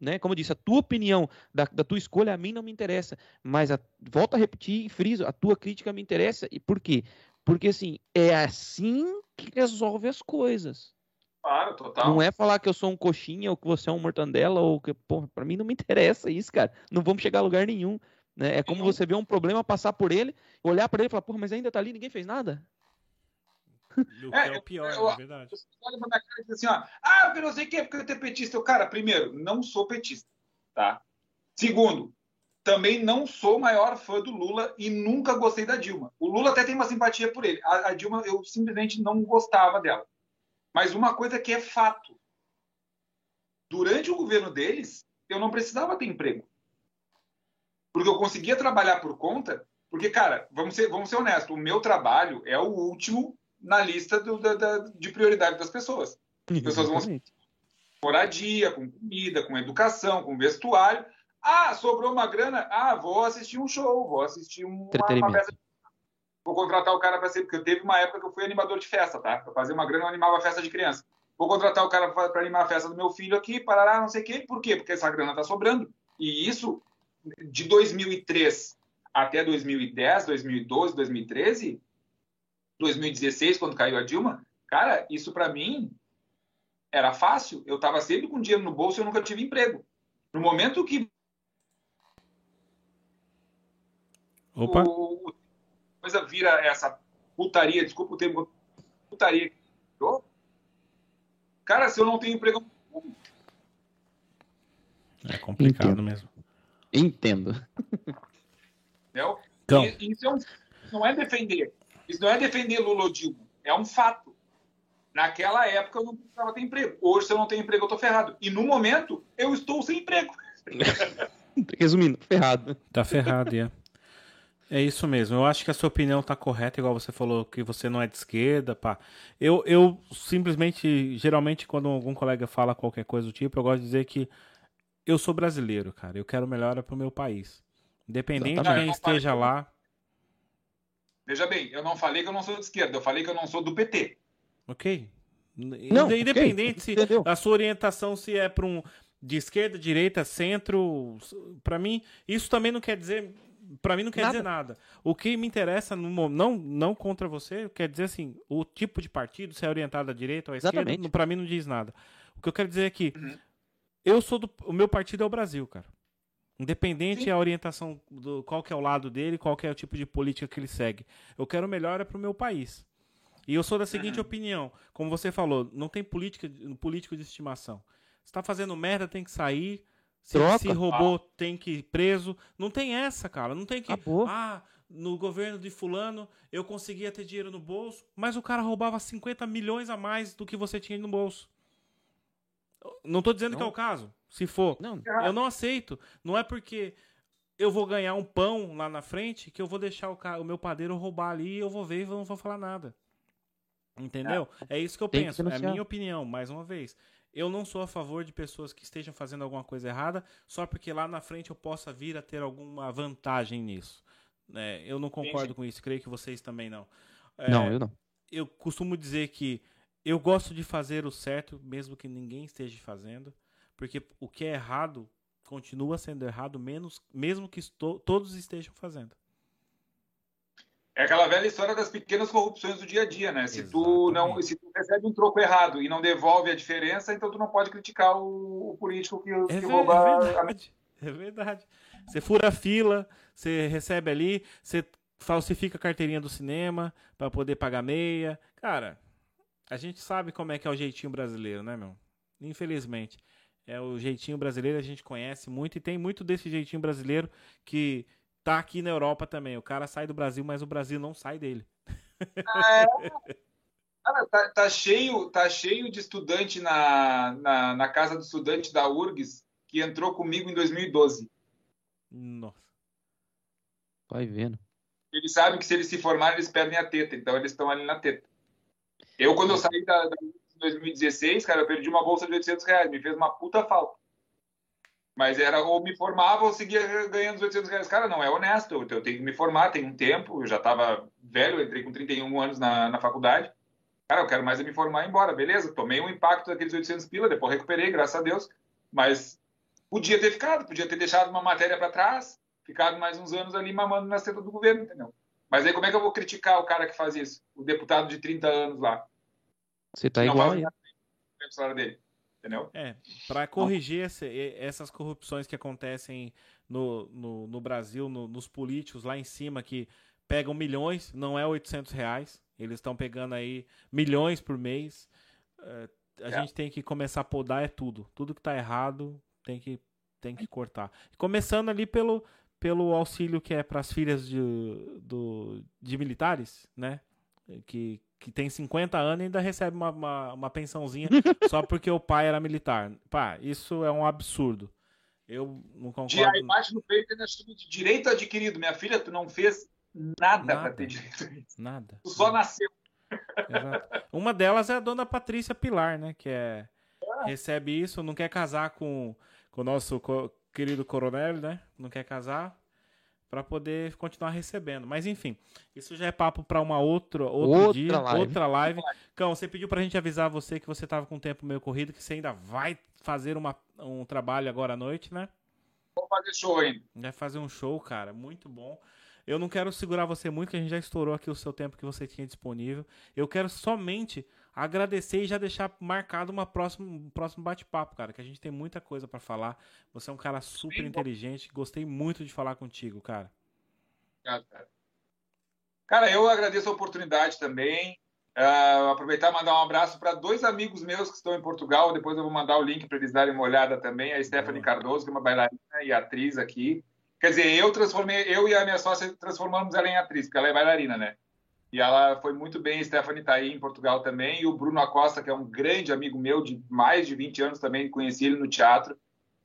né, como eu disse, a tua opinião da, da, tua escolha a mim não me interessa, mas a, volto a repetir e friso, a tua crítica me interessa, e por quê? Porque, assim, é assim que resolve as coisas. Claro, total. Não é falar que eu sou um coxinha, ou que você é um mortandela, ou que, porra, pra mim não me interessa isso, cara, não vamos chegar a lugar nenhum, né, é como você ver um problema, passar por ele, olhar para ele e falar, porra, mas ainda tá ali, ninguém fez nada? <laughs> É, é o pior, eu, é verdade. Você olha pra minha cara e diz assim, ó, ah, porque não sei o que, porque eu tenho petista. Eu, cara, primeiro, não sou petista, tá? Segundo, também não sou maior fã do Lula e nunca gostei da Dilma. O Lula até tem uma simpatia por ele. A, a Dilma, eu simplesmente não gostava dela. Mas uma coisa que é fato. Durante o governo deles, eu não precisava ter emprego. Porque eu conseguia trabalhar por conta. Porque, cara, vamos ser, vamos ser honestos, o meu trabalho é o último na lista do, da, da, de prioridade das pessoas. As pessoas vão com moradia, com comida, com educação, com vestuário. Ah, sobrou uma grana. Ah, vou assistir um show, vou assistir uma, uma festa. Vou contratar o cara para ser, porque eu teve uma época que eu fui animador de festa, tá? Para fazer uma grana eu animava festa de criança. Vou contratar o cara para animar a festa do meu filho aqui, parará, não sei o quê. Por quê? Porque essa grana tá sobrando. E isso de 2003 até 2010, 2012, 2013, 2016, quando caiu a Dilma, cara, isso para mim era fácil. Eu estava sempre com dinheiro no bolso e eu nunca tive emprego. No momento que Opa. O, coisa vira essa putaria, desculpa o termo, putaria. Cara, se eu não tenho emprego. É complicado Entendo. mesmo. Entendo. Entendeu? Então. Isso é um, não é defender. Isso não é defender Lula ou Dilma, é um fato. Naquela época eu não precisava ter emprego. Hoje, se eu não tenho emprego, eu estou ferrado. E no momento, eu estou sem emprego. <laughs> Resumindo, ferrado. Tá ferrado, é. É isso mesmo. Eu acho que a sua opinião está correta, igual você falou que você não é de esquerda, pá. Eu, eu simplesmente, geralmente, quando algum colega fala qualquer coisa do tipo, eu gosto de dizer que eu sou brasileiro, cara. Eu quero melhora para o meu país. Independente Exatamente. de quem esteja lá. Veja bem, eu não falei que eu não sou de esquerda, eu falei que eu não sou do PT. Ok. Não, Independente okay. se a sua orientação se é para um de esquerda, direita, centro, para mim, isso também não quer dizer para mim não quer nada. dizer nada. O que me interessa no não não contra você, quer dizer assim, o tipo de partido, se é orientado à direita ou à Exatamente. esquerda, para mim não diz nada. O que eu quero dizer é que uhum. eu sou do o meu partido é o Brasil, cara. Independente Sim. a orientação do qual que é o lado dele, qual que é o tipo de política que ele segue. Eu quero melhor para o meu país. E eu sou da seguinte uhum. opinião, como você falou, não tem política, político de estimação. Se tá fazendo merda, tem que sair. Se, se roubou, ah. tem que ir preso. Não tem essa, cara. Não tem que. Acabou. Ah, no governo de Fulano eu conseguia ter dinheiro no bolso, mas o cara roubava 50 milhões a mais do que você tinha no bolso. Não tô dizendo não. que é o caso. Se for, não. eu não aceito. Não é porque eu vou ganhar um pão lá na frente que eu vou deixar o, cara, o meu padeiro roubar ali e eu vou ver e não vou falar nada. Entendeu? É, é isso que eu penso. Que é a minha opinião, mais uma vez. Eu não sou a favor de pessoas que estejam fazendo alguma coisa errada só porque lá na frente eu possa vir a ter alguma vantagem nisso. É, eu não concordo com isso, creio que vocês também não. É, não, eu não. Eu costumo dizer que eu gosto de fazer o certo, mesmo que ninguém esteja fazendo, porque o que é errado continua sendo errado, menos, mesmo que todos estejam fazendo. É aquela velha história das pequenas corrupções do dia a dia, né? Se tu não, se tu recebe um troco errado e não devolve a diferença, então tu não pode criticar o, o político que, é, que rouba. É verdade. A... É verdade. Você fura a fila, você recebe ali, você falsifica a carteirinha do cinema para poder pagar meia. Cara, a gente sabe como é que é o jeitinho brasileiro, né, meu? Infelizmente. É o jeitinho brasileiro, a gente conhece muito e tem muito desse jeitinho brasileiro que tá aqui na Europa também. O cara sai do Brasil, mas o Brasil não sai dele. É. Cara, tá, tá, cheio, tá cheio de estudante na, na, na, casa do estudante da URGS que entrou comigo em 2012. Nossa. Vai vendo. Eles sabem que se eles se formarem, eles perdem a teta, então eles estão ali na teta. Eu, quando eu saí da, da em 2016, cara, eu perdi uma bolsa de 800 reais, me fez uma puta falta. Mas era ou me formava ou seguia ganhando os 800 reais. Cara, não é honesto. Eu, eu tenho que me formar, tem um tempo. Eu já estava velho, entrei com 31 anos na, na faculdade. Cara, eu quero mais é me formar e ir embora. Beleza, tomei um impacto daqueles 800 pila, depois recuperei, graças a Deus. Mas podia ter ficado, podia ter deixado uma matéria para trás, ficado mais uns anos ali mamando na seta do governo, entendeu? Mas aí como é que eu vou criticar o cara que faz isso? O deputado de 30 anos lá. Você tá igual aí. Dele entendeu? É, para corrigir essa, essas corrupções que acontecem no, no, no Brasil, no, nos políticos lá em cima que pegam milhões, não é 800 reais, eles estão pegando aí milhões por mês. É, a é. gente tem que começar a podar é tudo, tudo que está errado tem que tem que cortar. Começando ali pelo pelo auxílio que é para as filhas de, do, de militares, né? Que, que tem 50 anos e ainda recebe uma, uma, uma pensãozinha <laughs> só porque o pai era militar. Pá, isso é um absurdo. Eu não concordo. De a imagem no peito ainda chama de direito adquirido. Minha filha, tu não fez nada, nada para ter direito a isso. Nada. Tu só nasceu. Exato. Uma delas é a dona Patrícia Pilar, né? Que é, é. recebe isso, não quer casar com, com o nosso co querido coronel, né? Não quer casar para poder continuar recebendo. Mas enfim, isso já é papo para uma outra outro outra dia, live. outra live. Cão, você pediu para a gente avisar você que você estava com o tempo meio corrido, que você ainda vai fazer uma, um trabalho agora à noite, né? Vou fazer show ainda. Vai fazer um show, cara, muito bom. Eu não quero segurar você muito, que a gente já estourou aqui o seu tempo que você tinha disponível. Eu quero somente agradecer e já deixar marcado uma próxima, um próximo bate-papo, cara, que a gente tem muita coisa para falar. Você é um cara super Bem inteligente, bom. gostei muito de falar contigo, cara. Obrigado, cara. Cara, eu agradeço a oportunidade também. Uh, aproveitar e mandar um abraço para dois amigos meus que estão em Portugal. Depois eu vou mandar o link para eles darem uma olhada também. A Stephanie Cardoso, que é uma bailarina e atriz aqui. Quer dizer, eu transformei, eu e a minha sócia transformamos ela em atriz, porque ela é bailarina, né? E ela foi muito bem. Stephanie está aí em Portugal também. E o Bruno Acosta, que é um grande amigo meu de mais de 20 anos também, conheci ele no teatro.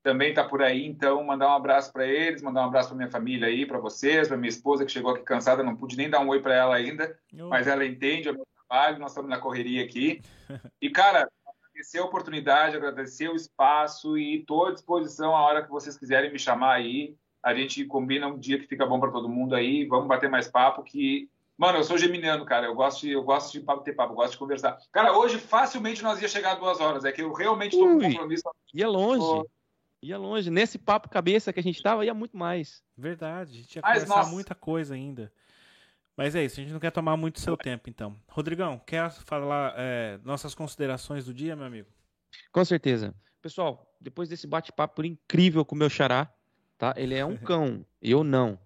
também está por aí, então mandar um abraço para eles, mandar um abraço para minha família aí, para vocês, para minha esposa que chegou aqui cansada, não pude nem dar um oi para ela ainda, oh. mas ela entende o meu trabalho, nós estamos na correria aqui. E cara, agradecer a oportunidade, agradecer o espaço e estou à disposição a hora que vocês quiserem me chamar aí. A gente combina um dia que fica bom para todo mundo aí, vamos bater mais papo que Mano, eu sou geminiano, cara. Eu gosto de, eu gosto de ter papo, eu gosto de conversar. Cara, hoje facilmente nós ia chegar a duas horas. É que eu realmente estou com compromisso. Ia longe. Ia longe. Nesse papo cabeça que a gente tava, ia muito mais. Verdade. A gente ia Mas, conversar nossa. muita coisa ainda. Mas é isso, a gente não quer tomar muito seu tempo, então. Rodrigão, quer falar é, nossas considerações do dia, meu amigo? Com certeza. Pessoal, depois desse bate-papo incrível com o meu xará, tá? Ele é um <laughs> cão, eu não.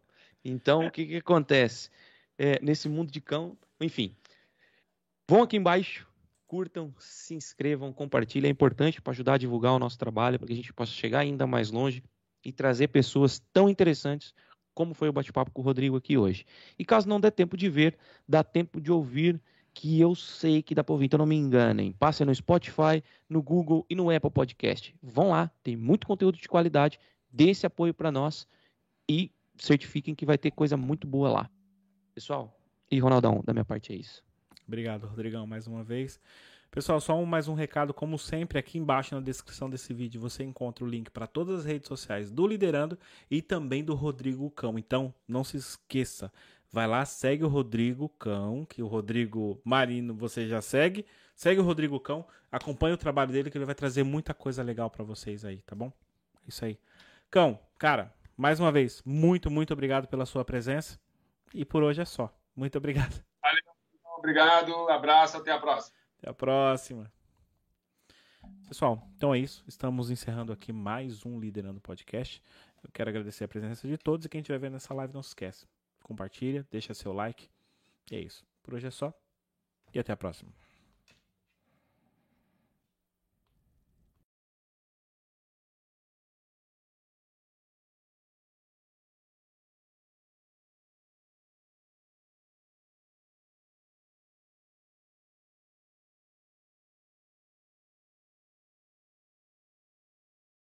Então, o que que acontece? É, nesse mundo de cão, enfim. Vão aqui embaixo, curtam, se inscrevam, compartilhem. É importante para ajudar a divulgar o nosso trabalho, para que a gente possa chegar ainda mais longe e trazer pessoas tão interessantes como foi o bate-papo com o Rodrigo aqui hoje. E caso não dê tempo de ver, dá tempo de ouvir, que eu sei que dá para ouvir, então não me enganem. Passem no Spotify, no Google e no Apple Podcast. Vão lá, tem muito conteúdo de qualidade, dê esse apoio para nós e certifiquem que vai ter coisa muito boa lá. Pessoal, e Ronaldão, da minha parte é isso. Obrigado, Rodrigão, mais uma vez. Pessoal, só mais um recado, como sempre, aqui embaixo na descrição desse vídeo você encontra o link para todas as redes sociais do Liderando e também do Rodrigo Cão. Então, não se esqueça, vai lá, segue o Rodrigo Cão, que o Rodrigo Marino você já segue. Segue o Rodrigo Cão, acompanhe o trabalho dele que ele vai trazer muita coisa legal para vocês aí, tá bom? Isso aí. Cão, cara, mais uma vez, muito, muito obrigado pela sua presença. E por hoje é só. Muito obrigado. Valeu, obrigado, abraço, até a próxima. Até a próxima. Pessoal, então é isso. Estamos encerrando aqui mais um Liderando Podcast. Eu quero agradecer a presença de todos e quem estiver vendo essa live não se esquece. Compartilha, deixa seu like. E é isso. Por hoje é só. E até a próxima.